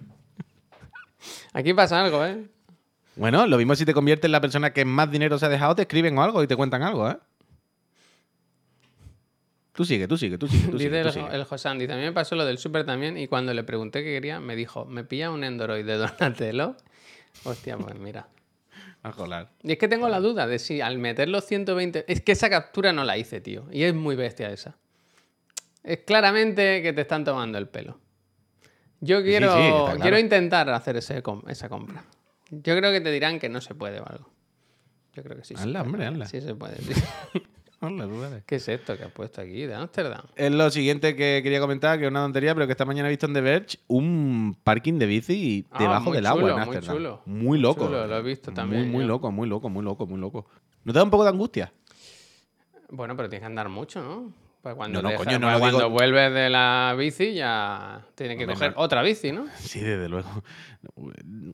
Aquí pasa algo, ¿eh? Bueno, lo mismo si te conviertes en la persona que más dinero se ha dejado, te escriben o algo y te cuentan algo, ¿eh? Tú sigue, tú sigue, tú sigue, tú Dice sigue. tú el, sigue. el Josan, dice, a mí me pasó lo del súper también y cuando le pregunté qué quería, me dijo, ¿me pilla un Endoroid de Donatello? Hostia, pues mira. A jolar. Y es que tengo la duda de si al meter los 120... Es que esa captura no la hice, tío. Y es muy bestia esa. Es claramente que te están tomando el pelo. Yo quiero, sí, está claro. quiero intentar hacer ese esa compra. Yo creo que te dirán que no se puede o algo. Yo creo que sí. Hazla, hombre, hazla. Sí se puede. sí. ¿Qué es esto que has puesto aquí de Ámsterdam? Es lo siguiente que quería comentar, que es una tontería, pero que esta mañana he visto en The Verge un parking de bici Ah, debajo muy del agua chulo, en muy Ámsterdam. chulo. Muy loco. Chulo, lo he visto también, Muy, muy muy loco, muy loco, muy loco, muy loco. ¿No te da un poco de angustia? Bueno, pero tienes que andar mucho, ¿no? Para cuando, No, no, coño, no lo cuando digo- vuelves de la bici ya tienes que coger otra bici, ¿no? Sí, desde luego.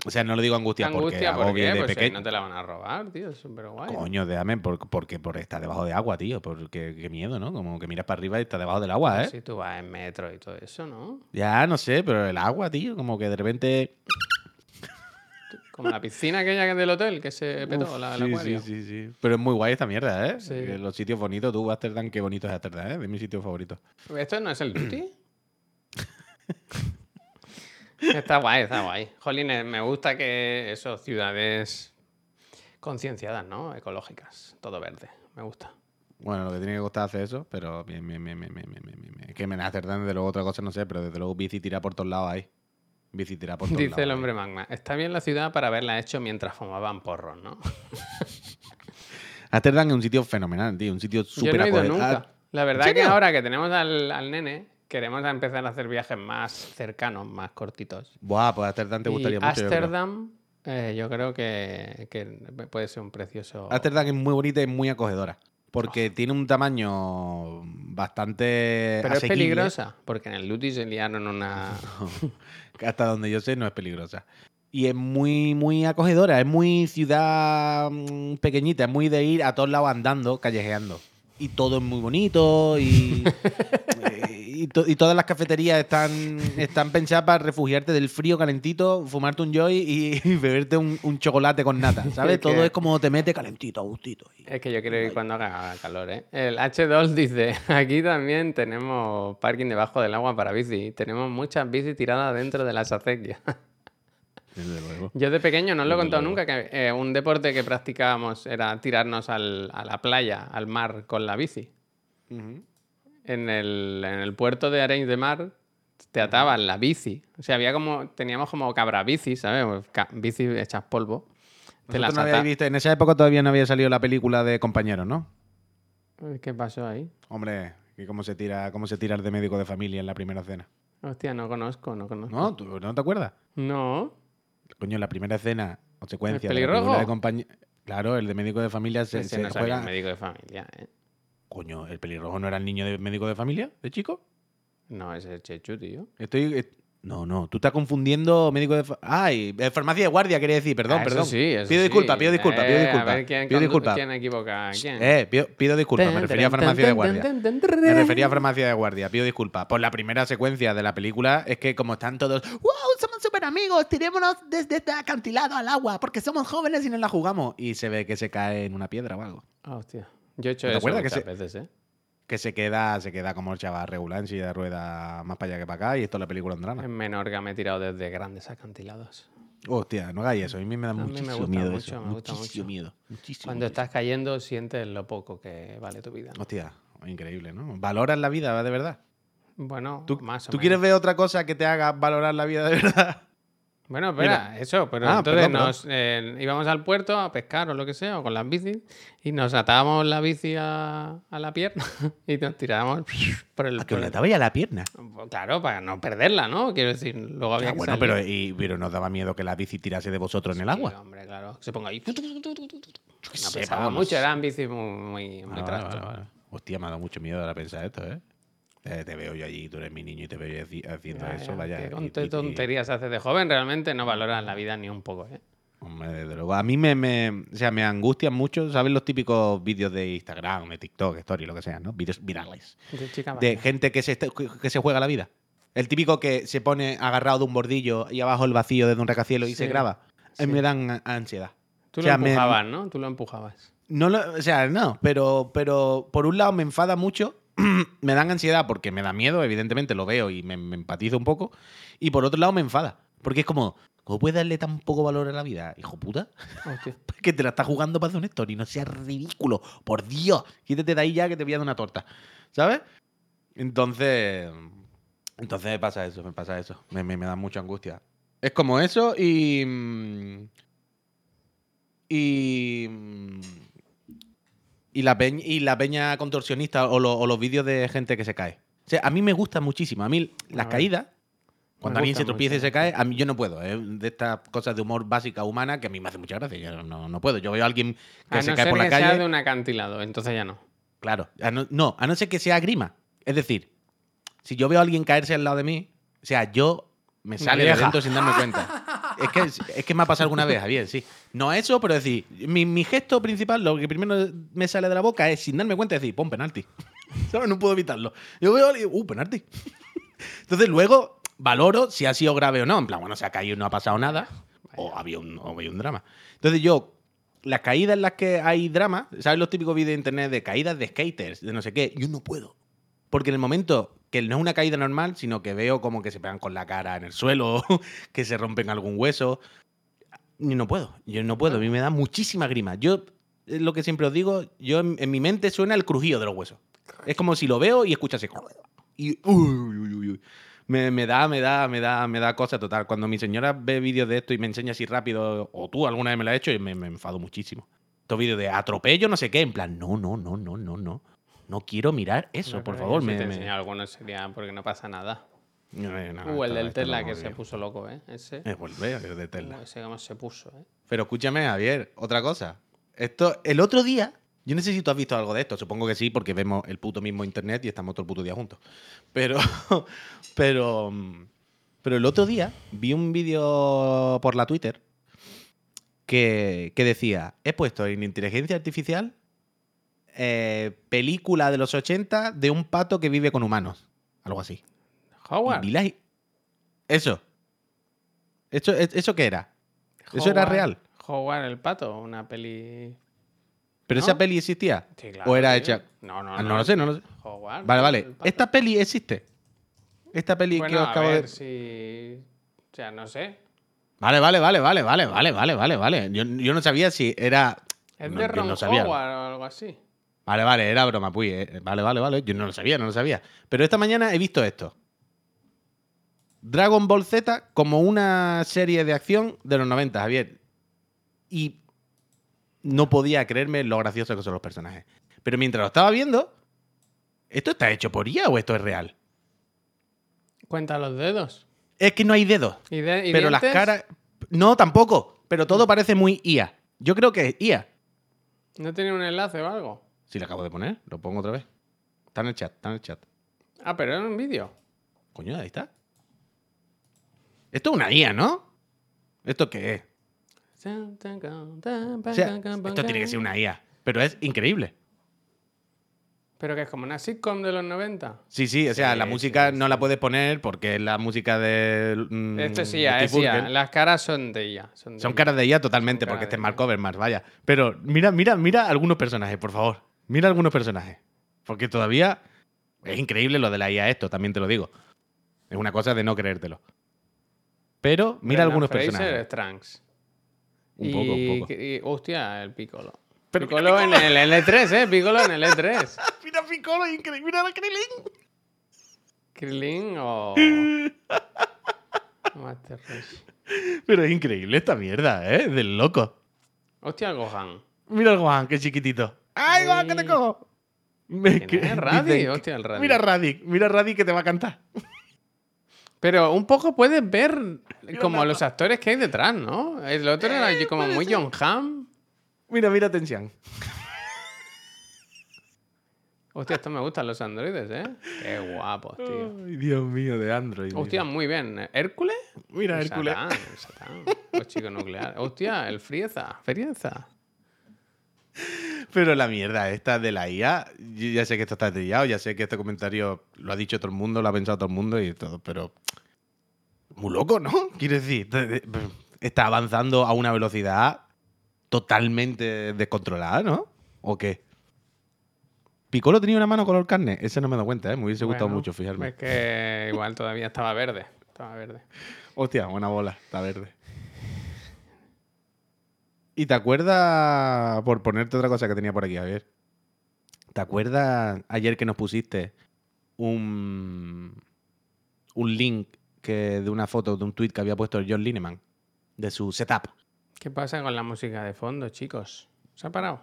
O sea, no lo digo angustia, Angustia, porque ¿por qué? agobio de Pues pequeño. no te la van a robar, tío, es súper guay. Coño, déjame, por- porque por estar debajo de agua, tío. Porque qué miedo, ¿no? Como que miras para arriba y está debajo del agua, ¿eh? Si tú vas en metro y todo eso, ¿no? Ya, no sé, pero el agua, tío, como que de repente. Como la piscina aquella del hotel que se petó, la, la sí. Sí, sí, sí. Pero es muy guay esta mierda, ¿eh? Los sitios bonitos, tú, Amsterdam, qué bonito es Amsterdam, ¿eh? De mis sitios favoritos. ¿Esto no es el Duty? está guay, está guay. Jolines, me gusta que eso, ciudades concienciadas, ¿no? Ecológicas, todo verde, me gusta. Bueno, lo que tiene que costar hacer eso, pero bien, bien, bien, bien, bien, bien, bien. Es que en Amsterdam, desde luego, otra cosa no sé, pero desde luego bici tira por todos lados ahí. Bici tira por todos lados. Dice el hombre magma. Está bien la ciudad para haberla hecho mientras fumaban porros, ¿no? Amsterdam es un sitio fenomenal, tío. Un sitio Yo súper no he ido acogedor. nunca. Ah, La verdad ¿en que ahora que tenemos al, al nene, queremos empezar a hacer viajes más cercanos, más cortitos. Buah, pues Amsterdam te Y gustaría mucho. yo creo. Ámsterdam, eh, yo creo que, que puede ser un precioso. Amsterdam es muy bonita y muy acogedora. Porque tiene un tamaño bastante. Pero es peligrosa, porque en el Luti se liaron una. hasta donde yo sé no es peligrosa. Y es muy, muy acogedora, es muy ciudad mm, pequeñita, es muy de ir a todos lados andando, callejeando. Y todo es muy bonito y, eh, y, to- y todas las cafeterías están, están pensadas para refugiarte del frío calentito, fumarte un joy y, y beberte un, un chocolate con nata, ¿sabes? Es que- Todo es como te mete calentito, a gustito. Y- Es que yo quiero ir cuando haga calor, ¿eh? El H2 dice, aquí también tenemos parking debajo del agua para bici. Tenemos muchas bicis tiradas dentro de las acequias. Desde luego. Yo de pequeño no os lo he contado nunca, que eh, un deporte que practicábamos era tirarnos al- a la playa, al mar, con la bici. En el, en el puerto de Arenys de Mar te ataban la bici. O sea, había como, teníamos como cabra bici, ¿sabes? Ca- bici hechas polvo. Te las no habíais ata- visto- en esa época todavía no había salido la película de compañeros, ¿no? ¿Qué pasó ahí? Hombre, que cómo se tira, cómo se tira el de médico de familia en la primera escena. Hostia, no conozco, no conozco. ¿No? ¿Tú no te acuerdas? No. Coño, la primera escena o secuencia de la de. Claro, el de médico de familia se, Ese se no juega. médico de familia, ¿eh? Coño, ¿el pelirrojo no era el niño de médico de familia? ¿De chico? No, ese es Chechu, tío. Estoy. eh, No, no, tú estás confundiendo médico de. fa- Ay, eh, farmacia de guardia, quería decir, perdón, Ah, eso perdón. sí, eso pido sí. disculpas, pido disculpas, pido Eh, disculpas. A ver quién, pido disculpas. quién equivoca a quién. Eh, pido, pido disculpas, me refería a farmacia de guardia. Me refería a farmacia de guardia, pido disculpas. Por la primera secuencia de la película es que como están todos, wow, somos súper amigos, tirémonos desde este acantilado al agua, porque somos jóvenes y nos la jugamos. Y se ve que se cae en una piedra o algo. Ah, hostia. Yo he hecho ¿Te eso que muchas se- veces, ¿eh? Que se queda, se queda como el chaval regular en silla de ruedas más para allá que para acá y esto es la película en drama. En Menorca me he tirado desde grandes acantilados. Hostia, no hagáis eso, a mí me da mí me muchísimo gusta miedo mucho, eso. me gusta muchísimo mucho. miedo. Muchísimo Cuando miedo. estás cayendo, sientes lo poco que vale tu vida. ¿no? Hostia, increíble, ¿no? Valoras la vida, de verdad. Bueno, ¿Tú, más o ¿tú menos. quieres ver otra cosa que te haga valorar la vida de verdad? Bueno, espera, eso, pero Ah, entonces perdón, nos eh, íbamos al puerto a pescar o lo que sea, o con las bicis, y nos atábamos la bici a, a la pierna y nos tirábamos por el... A que por os la ya la pierna. Claro, para no perderla, ¿no? Quiero decir, luego había Ah, que bueno, salir. pero, y- pero nos daba miedo que la bici tirase de vosotros en el agua. hombre, claro. Que se ponga ahí. No pesaba mucho, eran bicis muy, muy, muy Ah, trasto. vale, vale. Hostia, me ha dado mucho miedo ahora pensar esto, ¿eh? Te veo yo allí, tú eres mi niño y te veo yo haci- haciendo Ya, eso, ya, vaya. qué y- tonte- y- y- tonterías haces de joven, realmente no valoras la vida ni un poco, ¿eh? Hombre, desde luego. A mí me, me- o sea, me angustian mucho, ¿sabes? Los típicos vídeos de Instagram, de TikTok, Story, lo que sea, ¿no? Vídeos virales. De chica De gente que se, que se juega la vida. El típico que se pone agarrado de un bordillo y abajo el vacío desde un rascacielos y se Sí, graba. Sí. me dan ansiedad. Tú o sea, lo me- empujabas, ¿no? Tú lo empujabas. No lo- o sea, no, pero, pero por un lado me enfada mucho, me dan ansiedad porque me da miedo, evidentemente lo veo y me, me empatizo un poco, y por otro lado me enfada, porque es como, ¿cómo puedes darle tan poco valor a la vida, hijo puta? Que te la estás jugando para hacer un story, no seas ridículo, por Dios, quítate de ahí ya que te voy a dar una torta, ¿sabes? Entonces, entonces me pasa eso, me pasa eso, me, me, me da mucha angustia. Es como eso y... Y... Y la, peña, y la peña contorsionista o, lo- o los vídeos de gente que se cae. O sea, a mí me gusta muchísimo. A mí las caídas, cuando alguien se tropieza y se cae, a mí yo no puedo. Es de estas cosas de humor básica humana que a mí me hace mucha gracia. Yo no, no puedo. Yo veo a alguien que A se no cae ser por la que sea calle. de un acantilado, entonces ya no. Claro. a no, no, a no ser que sea grima. Es decir, si yo veo a alguien caerse al lado de mí, o sea, yo me sale de dentro sin darme cuenta. Es que, es que me ha pasado alguna vez, Javier, sí. No eso, pero decir, mi, mi gesto principal, lo que primero me sale de la boca es, sin darme cuenta, decir, pon penalti. ¿Sabes? No puedo evitarlo. Yo veo a alguien, uh, penalti. Entonces luego valoro si ha sido grave o no. En plan, bueno, se ha caído y no ha pasado nada. O había un, o había un drama. Entonces yo, las caídas en las que hay drama, ¿sabes los típicos vídeos de internet de caídas de skaters, de no sé qué? Yo no puedo. Porque en el momento que no es una caída normal, sino que veo como que se pegan con la cara en el suelo, que se rompen algún hueso. Yo no puedo, yo no puedo, a mí me da muchísima grima. Yo, es lo que siempre os digo, yo en, en mi mente suena el crujido de los huesos. Es como si lo veo y escucho así. Y uy, uy, uy. Me, me da, me da, me da, me da cosa total. Cuando mi señora ve vídeos de esto y me enseña así rápido, o tú alguna vez me lo has hecho, y me, me enfado muchísimo. Estos vídeos de atropello, no sé qué, en plan, no, no, no, no, no, no. No quiero mirar eso, por favor. Si Me, te me- enseño alguno sería porque no pasa nada. No, no, uh, el del Tesla que se puso loco, ¿eh? Ese. Es volver el de Tesla. Ese cómo se puso, ¿eh? Pero escúchame, Javier, otra cosa. Esto, el otro día, yo no sé si tú has visto algo de esto, supongo que sí, porque vemos el puto mismo internet y estamos todo el puto día juntos. Pero, pero, pero el otro día vi un vídeo por la Twitter que, que decía, he puesto en inteligencia artificial eh, película de los 80 de un pato que vive con humanos. Algo así. Howard. Eso. ¿Eso, eso qué era? Howard, ¿Eso era real? Howard el pato, una peli... ¿Pero ¿No? esa peli existía? Sí, claro, ¿O era hecha...? No, no, ah, no. no lo sé, no lo sé. Howard, vale, vale. ¿Esta peli existe? ¿Esta peli bueno, que os acabo a ver de...? si... O sea, no sé. Vale, vale, vale, vale, vale, vale, vale, vale. Yo, yo no sabía si era... Es no, de Ron Howard o algo así. Vale, vale, era broma, puy. eh. Vale, vale, vale. Yo no lo sabía, no lo sabía. Pero esta mañana he visto esto. Dragon Ball Z como una serie de acción de los 90, Javier. Y no podía creerme lo graciosos que son los personajes. Pero mientras lo estaba viendo, ¿esto está hecho por IA o esto es real? Cuenta los dedos. Es que no hay dedos. ¿Y, de- y pero las caras... No, tampoco. Pero todo parece muy IA. Yo creo que es IA. ¿No tiene un enlace o algo? Si lo acabo de poner, lo pongo otra vez. Está en el chat, está en el chat. Ah, pero era un vídeo. Coño, ahí está. Esto es una IA, ¿no? ¿Esto qué es? O sea, esto tiene que ser una IA. Pero es increíble. Pero que es como una sitcom de los 90. Sí, sí, o sea, Sí, la música sí. no la puedes poner porque es la música de. mm, Esto ya, Steve es IA. Las caras son de ella. Son, de Son IA. caras de IA totalmente, porque este es Mark IA. Overmars, vaya. Pero mira, mira, mira algunos personajes, por favor. Mira algunos personajes. Porque todavía es increíble lo de la IA esto, también te lo digo. Es una cosa de no creértelo. Pero mira Brendan algunos Fraser personajes. es Trunks. Un poco, un poco. y- hostia, el Piccolo. Pero Piccolo en el L3, ¿eh? Piccolo en el L3. Mira Piccolo, increíble. Mira la Krillin. Krillin o... Master. Pero es increíble esta mierda, ¿eh? Del loco. Hostia, Gohan. Mira el Gohan, qué chiquitito. ¡Ay, Gohan, que te cojo! Me- ¿Quién es? Raditz, dicen- hostia, el Raditz. Mira Radic, mira Radic que te va a cantar. Pero un poco puedes ver como los actores que hay detrás, ¿no? El otro era Eh, como muy ser. John Hamm. Mira, mira Tensian. Hostia, esto me gustan los androides, ¿eh? Qué guapos, tío. Ay, Dios mío, de Android. Hostia, muy bien. ¿Hércules? Mira, Hércules. Satán, Satán. Los chicos nucleares. Hostia, el Frieza. Frieza. Pero la mierda esta de la IA, yo ya sé que esto está trillado, ya sé que este comentario lo ha dicho todo el mundo, lo ha pensado todo el mundo y todo, pero. Muy loco, ¿no? Quiero decir, está avanzando a una velocidad totalmente descontrolada, ¿no? ¿O qué? Piccolo tenía una mano color carne, ese no me he dado cuenta, ¿eh? Me hubiese gustado Bueno, mucho fijarme. Es que igual todavía estaba verde. Estaba verde. Hostia, buena bola, está verde. ¿Y te acuerdas, por ponerte otra cosa que tenía por aquí, Javier? ¿Te acuerdas ayer que nos pusiste un, un link que, de una foto, de un tweet que había puesto el John Lineman? De su setup. ¿Qué pasa con la música de fondo, chicos? ¿Se ha parado?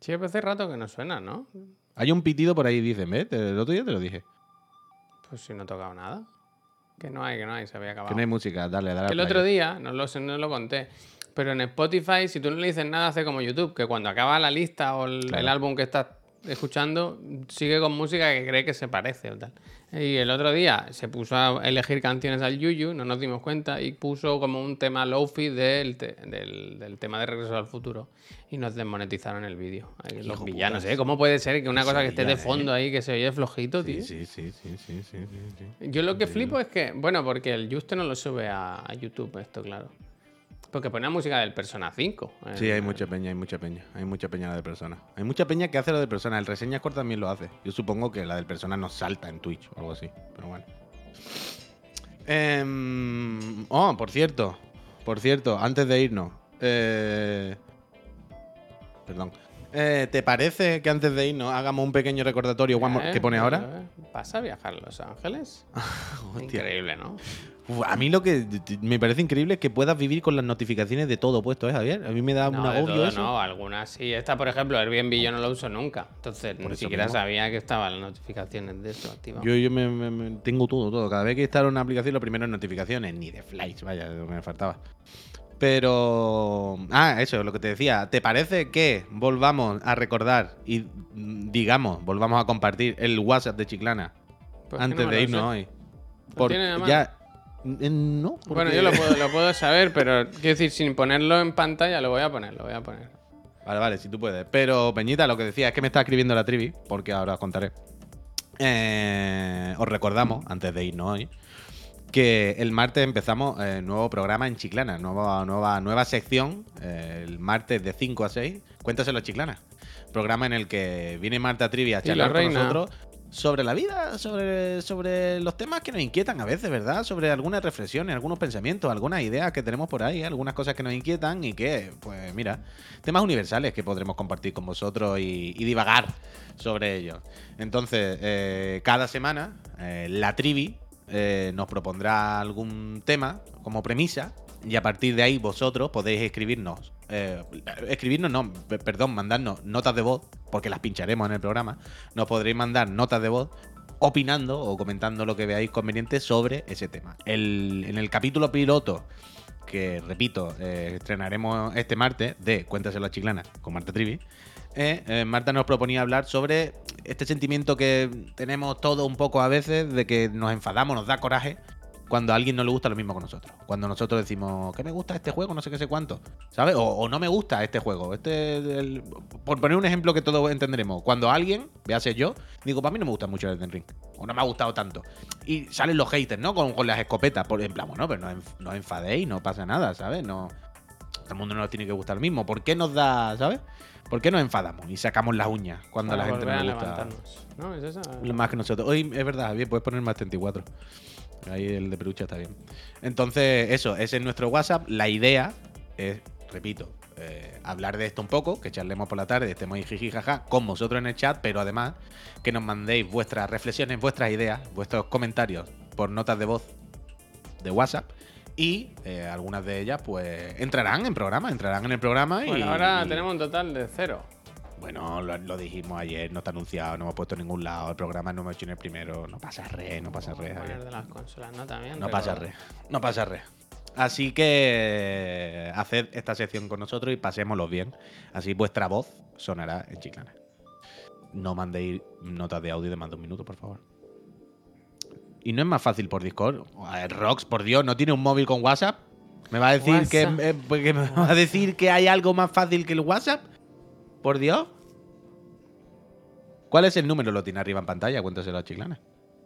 Sí, hace rato que no suena, ¿no? Hay un pitido por ahí, dicen, ¿ves? Te- El otro día te lo dije. Pues si no he tocado nada. Que no hay, que no hay, se había acabado. Que no hay música, dale, dale. Que el otro día, no lo sé, no lo conté, pero en Spotify, si tú no le dices nada, hace como YouTube, que cuando acaba la lista o el, Claro. el álbum que estás escuchando, sigue con música que cree que se parece o tal. Y el otro día se puso a elegir canciones al Yuyu, no nos dimos cuenta, y puso como un tema lofi del, te- del, del tema de Regreso al Futuro. Y nos desmonetizaron el vídeo. Los villanos, putas. ¿eh? ¿Cómo puede ser que una cosa que esté de ¿eh? fondo ahí, que se oye flojito, tío? Sí, sí, sí, sí, sí, sí, sí. Yo lo que flipo es que, bueno, porque el Juste no lo sube a, a YouTube, esto, claro. Porque pone la música del Persona 5. eh. Sí, hay mucha peña, hay mucha peña. Hay mucha peña la de persona. Hay mucha peña que hace lo de persona. El reseñas cortas también lo hace. Yo supongo que la del persona no salta en Twitch o algo así. Pero bueno. Em, oh, por cierto. Por cierto, antes de irnos. eh, perdón. Eh, ¿Te parece que antes de irnos hagamos un pequeño recordatorio one more- Eh, que pone ahora? ¿Vas a viajar a Los Ángeles? Increíble, ¿no? Uf, a mí lo que me parece increíble es que puedas vivir con las notificaciones de todo puesto, ¿eh, Javier? A mí me da un No, de agobio todo eso. no, algunas sí. Esta, por ejemplo, Airbnb yo no lo uso nunca. Entonces, Por ni eso siquiera mismo. sabía que estaban las notificaciones de esto activado. Yo, yo me, me- me- tengo todo, todo. Cada vez que instalo una aplicación, lo primero es notificaciones, ni de flights, vaya, me faltaba. Pero. Ah, eso, lo que te decía. ¿Te parece que volvamos a recordar y, mm, digamos, volvamos a compartir el WhatsApp de Chiclana Pues antes no de irnos hoy? ¿Lo tiene a mano? ya. No. Bueno, yo lo puedo, lo puedo saber, pero quiero decir, sin ponerlo en pantalla, lo voy a poner, lo voy a poner. Vale, vale, si tú puedes. Pero, Peñita, lo que decía es que me está escribiendo la trivi, porque ahora os contaré. Eh, os recordamos, antes de irnos hoy, que el martes empezamos eh, nuevo programa en Chiclana, nueva, nueva, nueva sección, eh, el martes de 5 a 6. Cuéntaselo a Chiclana. Programa en el que viene Marta Trivia a Y la charlar con reina. nosotros sobre la vida, sobre, sobre los temas que nos inquietan a veces, ¿verdad? Sobre algunas reflexiones, algunos pensamientos, algunas ideas que tenemos por ahí, algunas cosas que nos inquietan y que, pues mira, temas universales que podremos compartir con vosotros y, divagar sobre ellos. Entonces, eh, cada semana, eh, la Trivi eh, nos propondrá algún tema como premisa y a partir de ahí vosotros podéis escribirnos, eh, escribirnos no, pe- perdón, mandarnos notas de voz, porque las pincharemos en el programa, nos podréis mandar notas de voz opinando o comentando lo que veáis conveniente sobre ese tema. El- en el capítulo piloto, que repito, eh, estrenaremos este martes de Cuéntaselo a Chiclana con Marta Trivi, eh, eh, Marta nos proponía hablar sobre este sentimiento que tenemos todos un poco a veces de que nos enfadamos, nos da coraje cuando a alguien no le gusta lo mismo que nosotros. Cuando nosotros decimos que me gusta este juego, no sé qué sé cuánto, ¿sabes? O, o no me gusta este juego. Este, el- por poner un ejemplo que todos entenderemos. Cuando alguien, véase yo, digo, para mí no me gusta mucho el Elden Ring. O no me ha gustado tanto. Y salen los haters, ¿no? Con, con las escopetas. Por, en plan, bueno, pero no, enf- no os enfadéis, no pasa nada, ¿sabes? No, todo el mundo no nos tiene que gustar lo mismo. ¿Por qué nos da, ¿sabes? ¿Por qué nos enfadamos y sacamos las uñas cuando a la gente no le gusta? ¿No? ¿Es esa? Lo más que nosotros. Hoy es verdad, bien, puedes poner más 34. Ahí el de peluche está bien. Entonces, eso, ese es nuestro WhatsApp. La idea es, repito, eh, hablar de esto un poco, que charlemos por la tarde, estemos ahí jiji jaja con vosotros en el chat, pero además que nos mandéis vuestras reflexiones, vuestras ideas, vuestros comentarios por notas de voz de WhatsApp. Y eh, algunas de ellas, pues, entrarán en programa, entrarán en el programa y. Bueno, ahora y- tenemos un total de cero. Bueno, lo, lo dijimos ayer, no está anunciado, no hemos puesto en ningún lado, el programa no hemos hecho en el primero, no pasa re, no pasa re, de las consolas, ¿no? También. No pero- pasa re, no pasa re. Así que haced esta sección con nosotros y pasémoslo bien. Así vuestra voz sonará en Chiclana. No mandéis notas de audio de más de un minuto, por favor. Y no es más fácil por Discord. Rox, por Dios, ¿no tiene un móvil con WhatsApp? ¿Me va a decir que, eh, me va a decir que hay algo más fácil que el WhatsApp? Por Dios. ¿Cuál es el número? Lo tiene arriba en pantalla, cuéntaselo a Chiclana.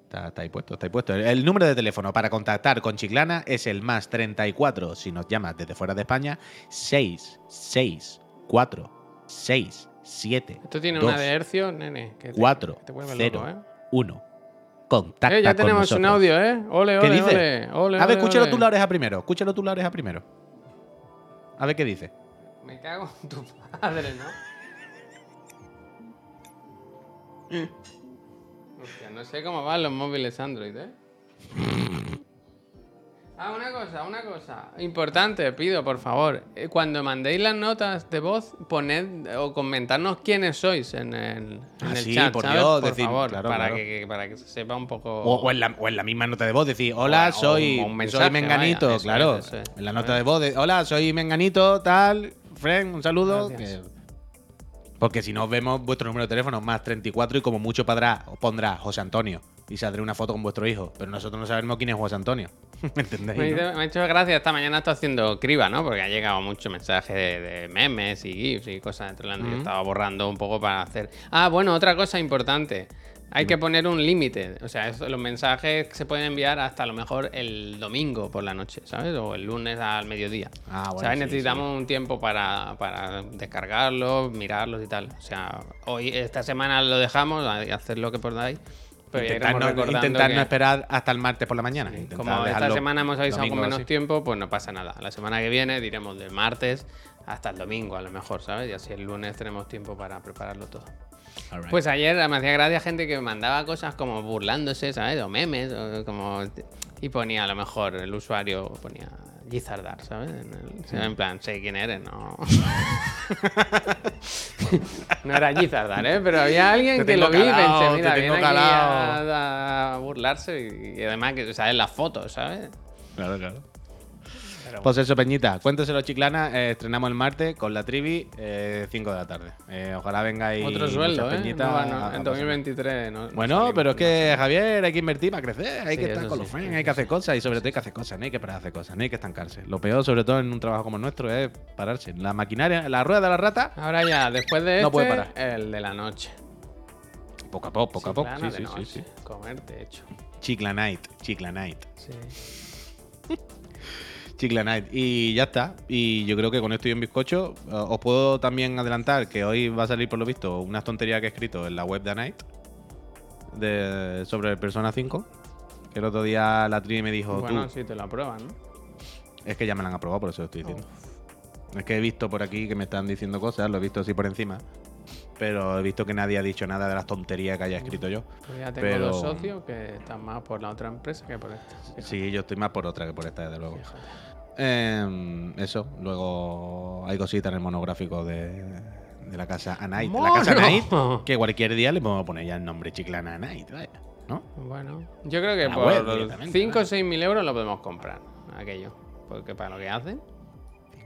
Está, está ahí puesto, está ahí puesto. El, el número de teléfono para contactar con Chiclana es el más 34 si nos llamas desde fuera de España, 6, 6, 4, 6, 7, Esto tiene 2, una de hercio, nene. Que te, 4, que te vuelve 0, loco, ¿eh? 1. Contacta Eh, ya con tenemos un audio, ¿eh? Ole, ¿Qué ole, dice? ole, ole, A ver, escúchalo ole. tú la oreja primero. Escúchalo tú la oreja primero. A ver qué dice. Me cago en tu padre, ¿no? Hostia, no sé cómo van los móviles Android, ¿eh? Ah, una cosa, una cosa. Importante, pido, por favor. eh, Cuando mandéis las notas de voz, poned o comentarnos quiénes sois en el, en Ah, el sí, chat, por ¿sabes? Dios, por decir, favor, claro, para, claro. Que, para que se sepa un poco... O, o en la, o en la misma nota de voz, decir, hola, O- o soy, un soy Menganito, vaya, eso claro. es, eso es. En la nota de voz, de, hola, soy Menganito, tal, friend, un saludo. Gracias. que- porque si no vemos vuestro número de teléfono más 34 y como mucho pondrá, pondrá José Antonio y saldré una foto con vuestro hijo. Pero nosotros no sabemos quién es José Antonio. ¿Me entendéis? Me, no? me ha hecho gracia, esta mañana estoy haciendo criba, ¿no? Porque ha llegado mucho mensaje de, de memes y gifs y cosas de Trollando. y Yo estaba borrando un poco para hacer. Ah, bueno, otra cosa importante. Hay que poner un límite. O sea, los mensajes se pueden enviar hasta a lo mejor el domingo por la noche, ¿sabes? O el lunes al mediodía. Ah, bueno, ¿Sabes? sí, Necesitamos un tiempo para, para descargarlos, mirarlos y tal. O sea, hoy, esta semana lo dejamos, hacer lo que podáis. Pero Intentar, no, intentar esperar hasta el martes por la mañana. Sí, Como esta semana hemos avisado con menos tiempo, pues no pasa nada. La semana que viene diremos del martes hasta el domingo, a lo mejor, ¿sabes? Y así el lunes tenemos tiempo para prepararlo todo. Pues ayer me hacía gracia gente que mandaba cosas como burlándose, ¿sabes? O memes, o como... Y ponía a lo mejor el usuario, ponía Gizardar, ¿sabes? En, el- en plan, sé quién eres, no... no era Gizardar, ¿eh? Pero había alguien Te que lo vi y pensé, te mira, tengo viene aquí a, a burlarse y, y además que salen las fotos, ¿sabes? Claro, claro. Pues eso, Peñita, cuénteselo Chiclana. eh, estrenamos el martes con la trivi, 5 de la tarde. Eh, ojalá vengáis. Otro sueldo, ¿eh? peñitas No, no, en pasar. 2023 no. no Bueno, pero es que. Javier, hay que invertir para crecer, hay Sí, que estar con sí, los eso hay que hacer cosas y sobre todo hay que hacer cosas, no hay que parar de hacer cosas, no hay que estancarse. Lo peor, sobre todo en un trabajo como el nuestro, es pararse. La maquinaria, la rueda de la rata. Ahora ya, después de No este, puede parar. el de la noche. Poco a poco, poco a poco. Sí, sí, sí, sí. Comerte hecho. Chiclanite, Chiclanite. Sí. Chiclanite. Y ya está. Y yo creo que con esto y un bizcocho, eh, os puedo también adelantar que hoy va a salir, por lo visto, una tontería que he escrito en la web de Night de, sobre el Persona 5. Que el otro día la Tri me dijo, Bueno, tú, si te lo aprueban, ¿no? es que ya me la han aprobado, por eso lo estoy diciendo. Es que he visto por aquí que me están diciendo cosas, lo he visto así por encima. Pero he visto que nadie ha dicho nada de las tonterías que haya escrito yo. Pues ya tengo Pero- dos socios que están más por la otra empresa que por esta. Fíjate, Sí, yo estoy más por otra que por esta, desde luego. fíjate. Eh, eso, luego hay cositas en el monográfico de, de la casa Anite. La casa. Anite, que cualquier día le podemos poner ya el nombre Chiclana Anite, vaya, ¿no? Bueno, yo creo que La por directamente, 5 o ¿no? 6 mil euros lo podemos comprar, aquello. Porque para lo que hacen,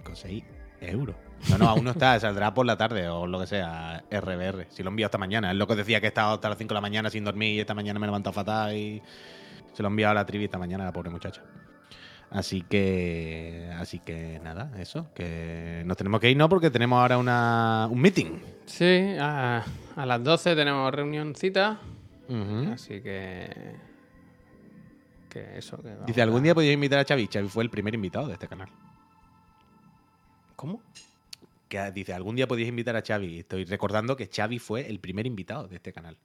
5 6 euros. No, no, aún no está, saldrá por la tarde o lo que sea, RBR. Si lo envío esta mañana. Es lo que decía que he estado hasta las 5 de la mañana sin dormir y esta mañana me he levantado fatal y se lo he enviado a la trivi esta mañana, la pobre muchacha. Así que, así que nada, eso, que nos tenemos que ir, ¿no? Porque tenemos ahora una, un meeting. sí, a, a las 12 tenemos reunioncita. Ujú. Así que. Que eso, que Dice, algún a- día podíais invitar a Xavi. Xavi fue el primer invitado de este canal. ¿Cómo? Que dice, algún día podíais invitar a Xavi. Estoy recordando que Xavi fue el primer invitado de este canal.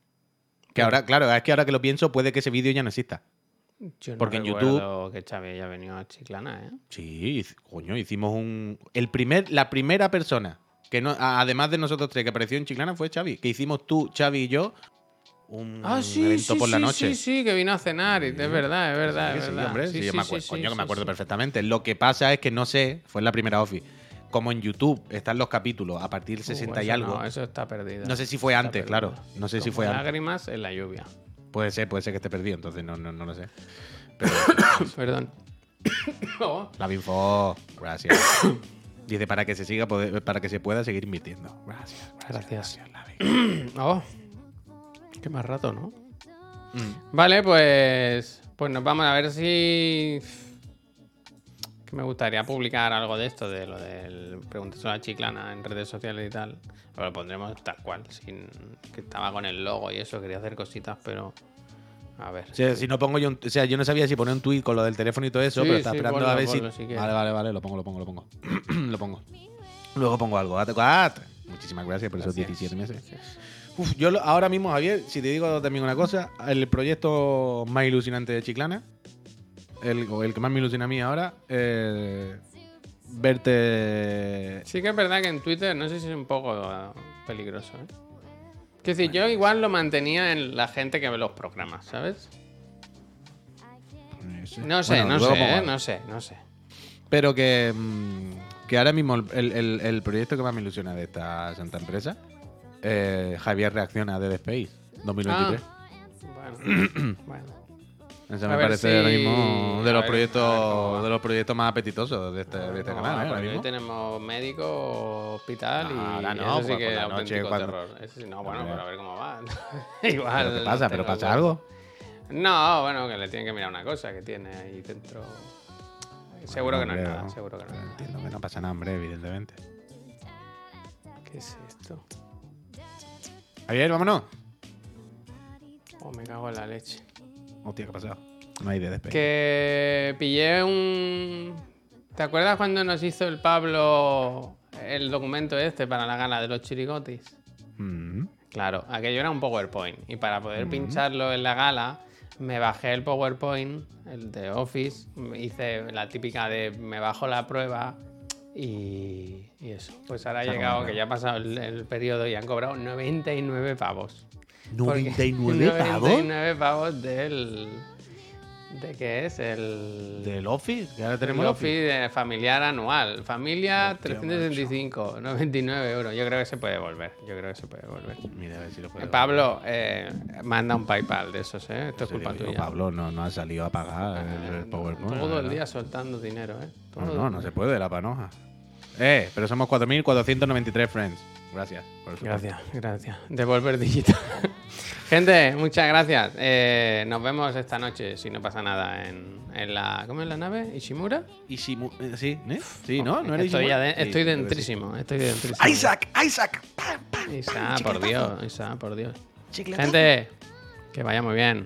Que ahora, claro, es que ahora que lo pienso, puede que ese vídeo ya no exista. Yo no Porque en recuerdo que Xavi haya venido a Chiclana, ¿eh? Sí, coño, hicimos un. El primer, la primera persona que no, además de nosotros tres que apareció en Chiclana fue Xavi. Que hicimos tú, Xavi y yo un Ah, sí, evento sí, por la noche. sí, sí, que vino a cenar. y- Es verdad, es verdad, Sí, es verdad. hombre, sí, yo me acuerdo, coño, que me acuerdo perfectamente. Lo que pasa es que no sé, fue en la primera office. Como en YouTube están los capítulos a partir del Uh, 60 y eso algo. No, eso está perdido. No sé si fue antes, perdido. claro. No sé si fue antes. Lágrimas en la lluvia. Puede ser, puede ser que esté perdido, entonces no, no, no lo sé. Pero Perdón. La Binfo, gracias. Dice para que se siga poder- para que se pueda seguir invirtiendo. Gracias, gracias. Gracias. Lavi. oh. Qué más rato, ¿no? Mm. Vale, pues. Pues nos vamos a ver si. Me gustaría publicar algo de esto, de lo del Preguntas a la Chiclana en redes sociales y tal. Pero lo pondremos tal cual, sin que estaba con el logo y eso, quería hacer cositas, pero. A ver. O sea, si no pongo yo un- o sea, yo no sabía si poner un tweet con lo del teléfono y todo eso, Sí, pero estaba sí, esperando ponlo, a ver ponlo, si. quieres. vale, vale, vale, lo pongo, lo pongo, lo pongo. lo pongo. Luego pongo algo. At- at. Muchísimas gracias por esos Gracias. 17 meses. Gracias. Uf, yo lo- ahora mismo, Javier, si te digo también una cosa, el proyecto más ilusionante de Chiclana, el, o el que más me ilusiona a mí ahora, eh, verte. Sí que es verdad que en Twitter no sé si es un poco eh, peligroso, ¿eh? Quiero decir, yo igual lo mantenía en la gente que ve los programas, ¿sabes? No sé, Bueno, no sé, ¿eh? no sé, no sé. Pero que, mm, que ahora mismo el, el- el proyecto que más me ilusiona de esta santa empresa, eh, Javier reacciona a Dead Space 2023. Bueno, bueno. Eso me parece si- ahora mismo de los ver- proyectos de los proyectos más apetitosos de este, de este No, canal. ¿eh? Ahora hoy tenemos médico, hospital y No, ahora no, eso sí pues que por es la noche auténtico cuando- terror. Eso sí, no, bueno, pero a ver cómo va. igual. ¿Pero qué pasa? ¿Pero pasa algo? No, bueno, que le tienen que mirar una cosa que tiene ahí dentro. Seguro que no es nada, seguro que no. Entiendo que no pasa nada, hombre, evidentemente. ¿Qué es esto? Javier, vámonos. Oh, me cago en la leche. Hostia, ¿qué ha pasado? No hay Space. Que pillé un. ¿Te acuerdas cuando nos hizo el Pablo el documento este para la gala de los chirigotis? Mm. Claro, aquello era un PowerPoint. Y para poder pincharlo en la gala, me bajé el PowerPoint, el de Office, hice la típica de me bajo la prueba y, y eso. Pues ahora ha llegado, que ya ha pasado el, el periodo y han cobrado 99 pavos. Porque- 99 pavos 99 pavos del. ¿De qué es? El. del Office, que ahora tenemos el Office de familiar anual. Familia Hostia, 365, 99 euros. Yo creo que se puede volver. Yo creo que se puede volver. Mira, a ver si lo puedo. Eh, Pablo, eh, manda un PayPal de esos, ¿eh? Esto es culpa digo, tuya. Pablo no, no ha salido a pagar el, el PowerPoint. Todo el día soltando dinero, ¿eh? No, Todo no, no se puede, la panoja. Eh, pero somos 4.493 friends. Gracias. por. Gracias, gracias. Devolver digital. Gente, muchas gracias. Eh, nos vemos esta noche, si no pasa nada, en, en la. ¿Cómo es la nave? ¿Ishimura? Ishimu- eh, sí, ¿eh? Sí, ¿no? ¿No era estoy, Ishimura? ade- Sí, estoy dentrísimo, estoy dentrísimo. Isaac, Isaac. Pam, pam. Isa, por Dios, Isa, por Dios. Chicletazo. Gente, que vaya muy bien.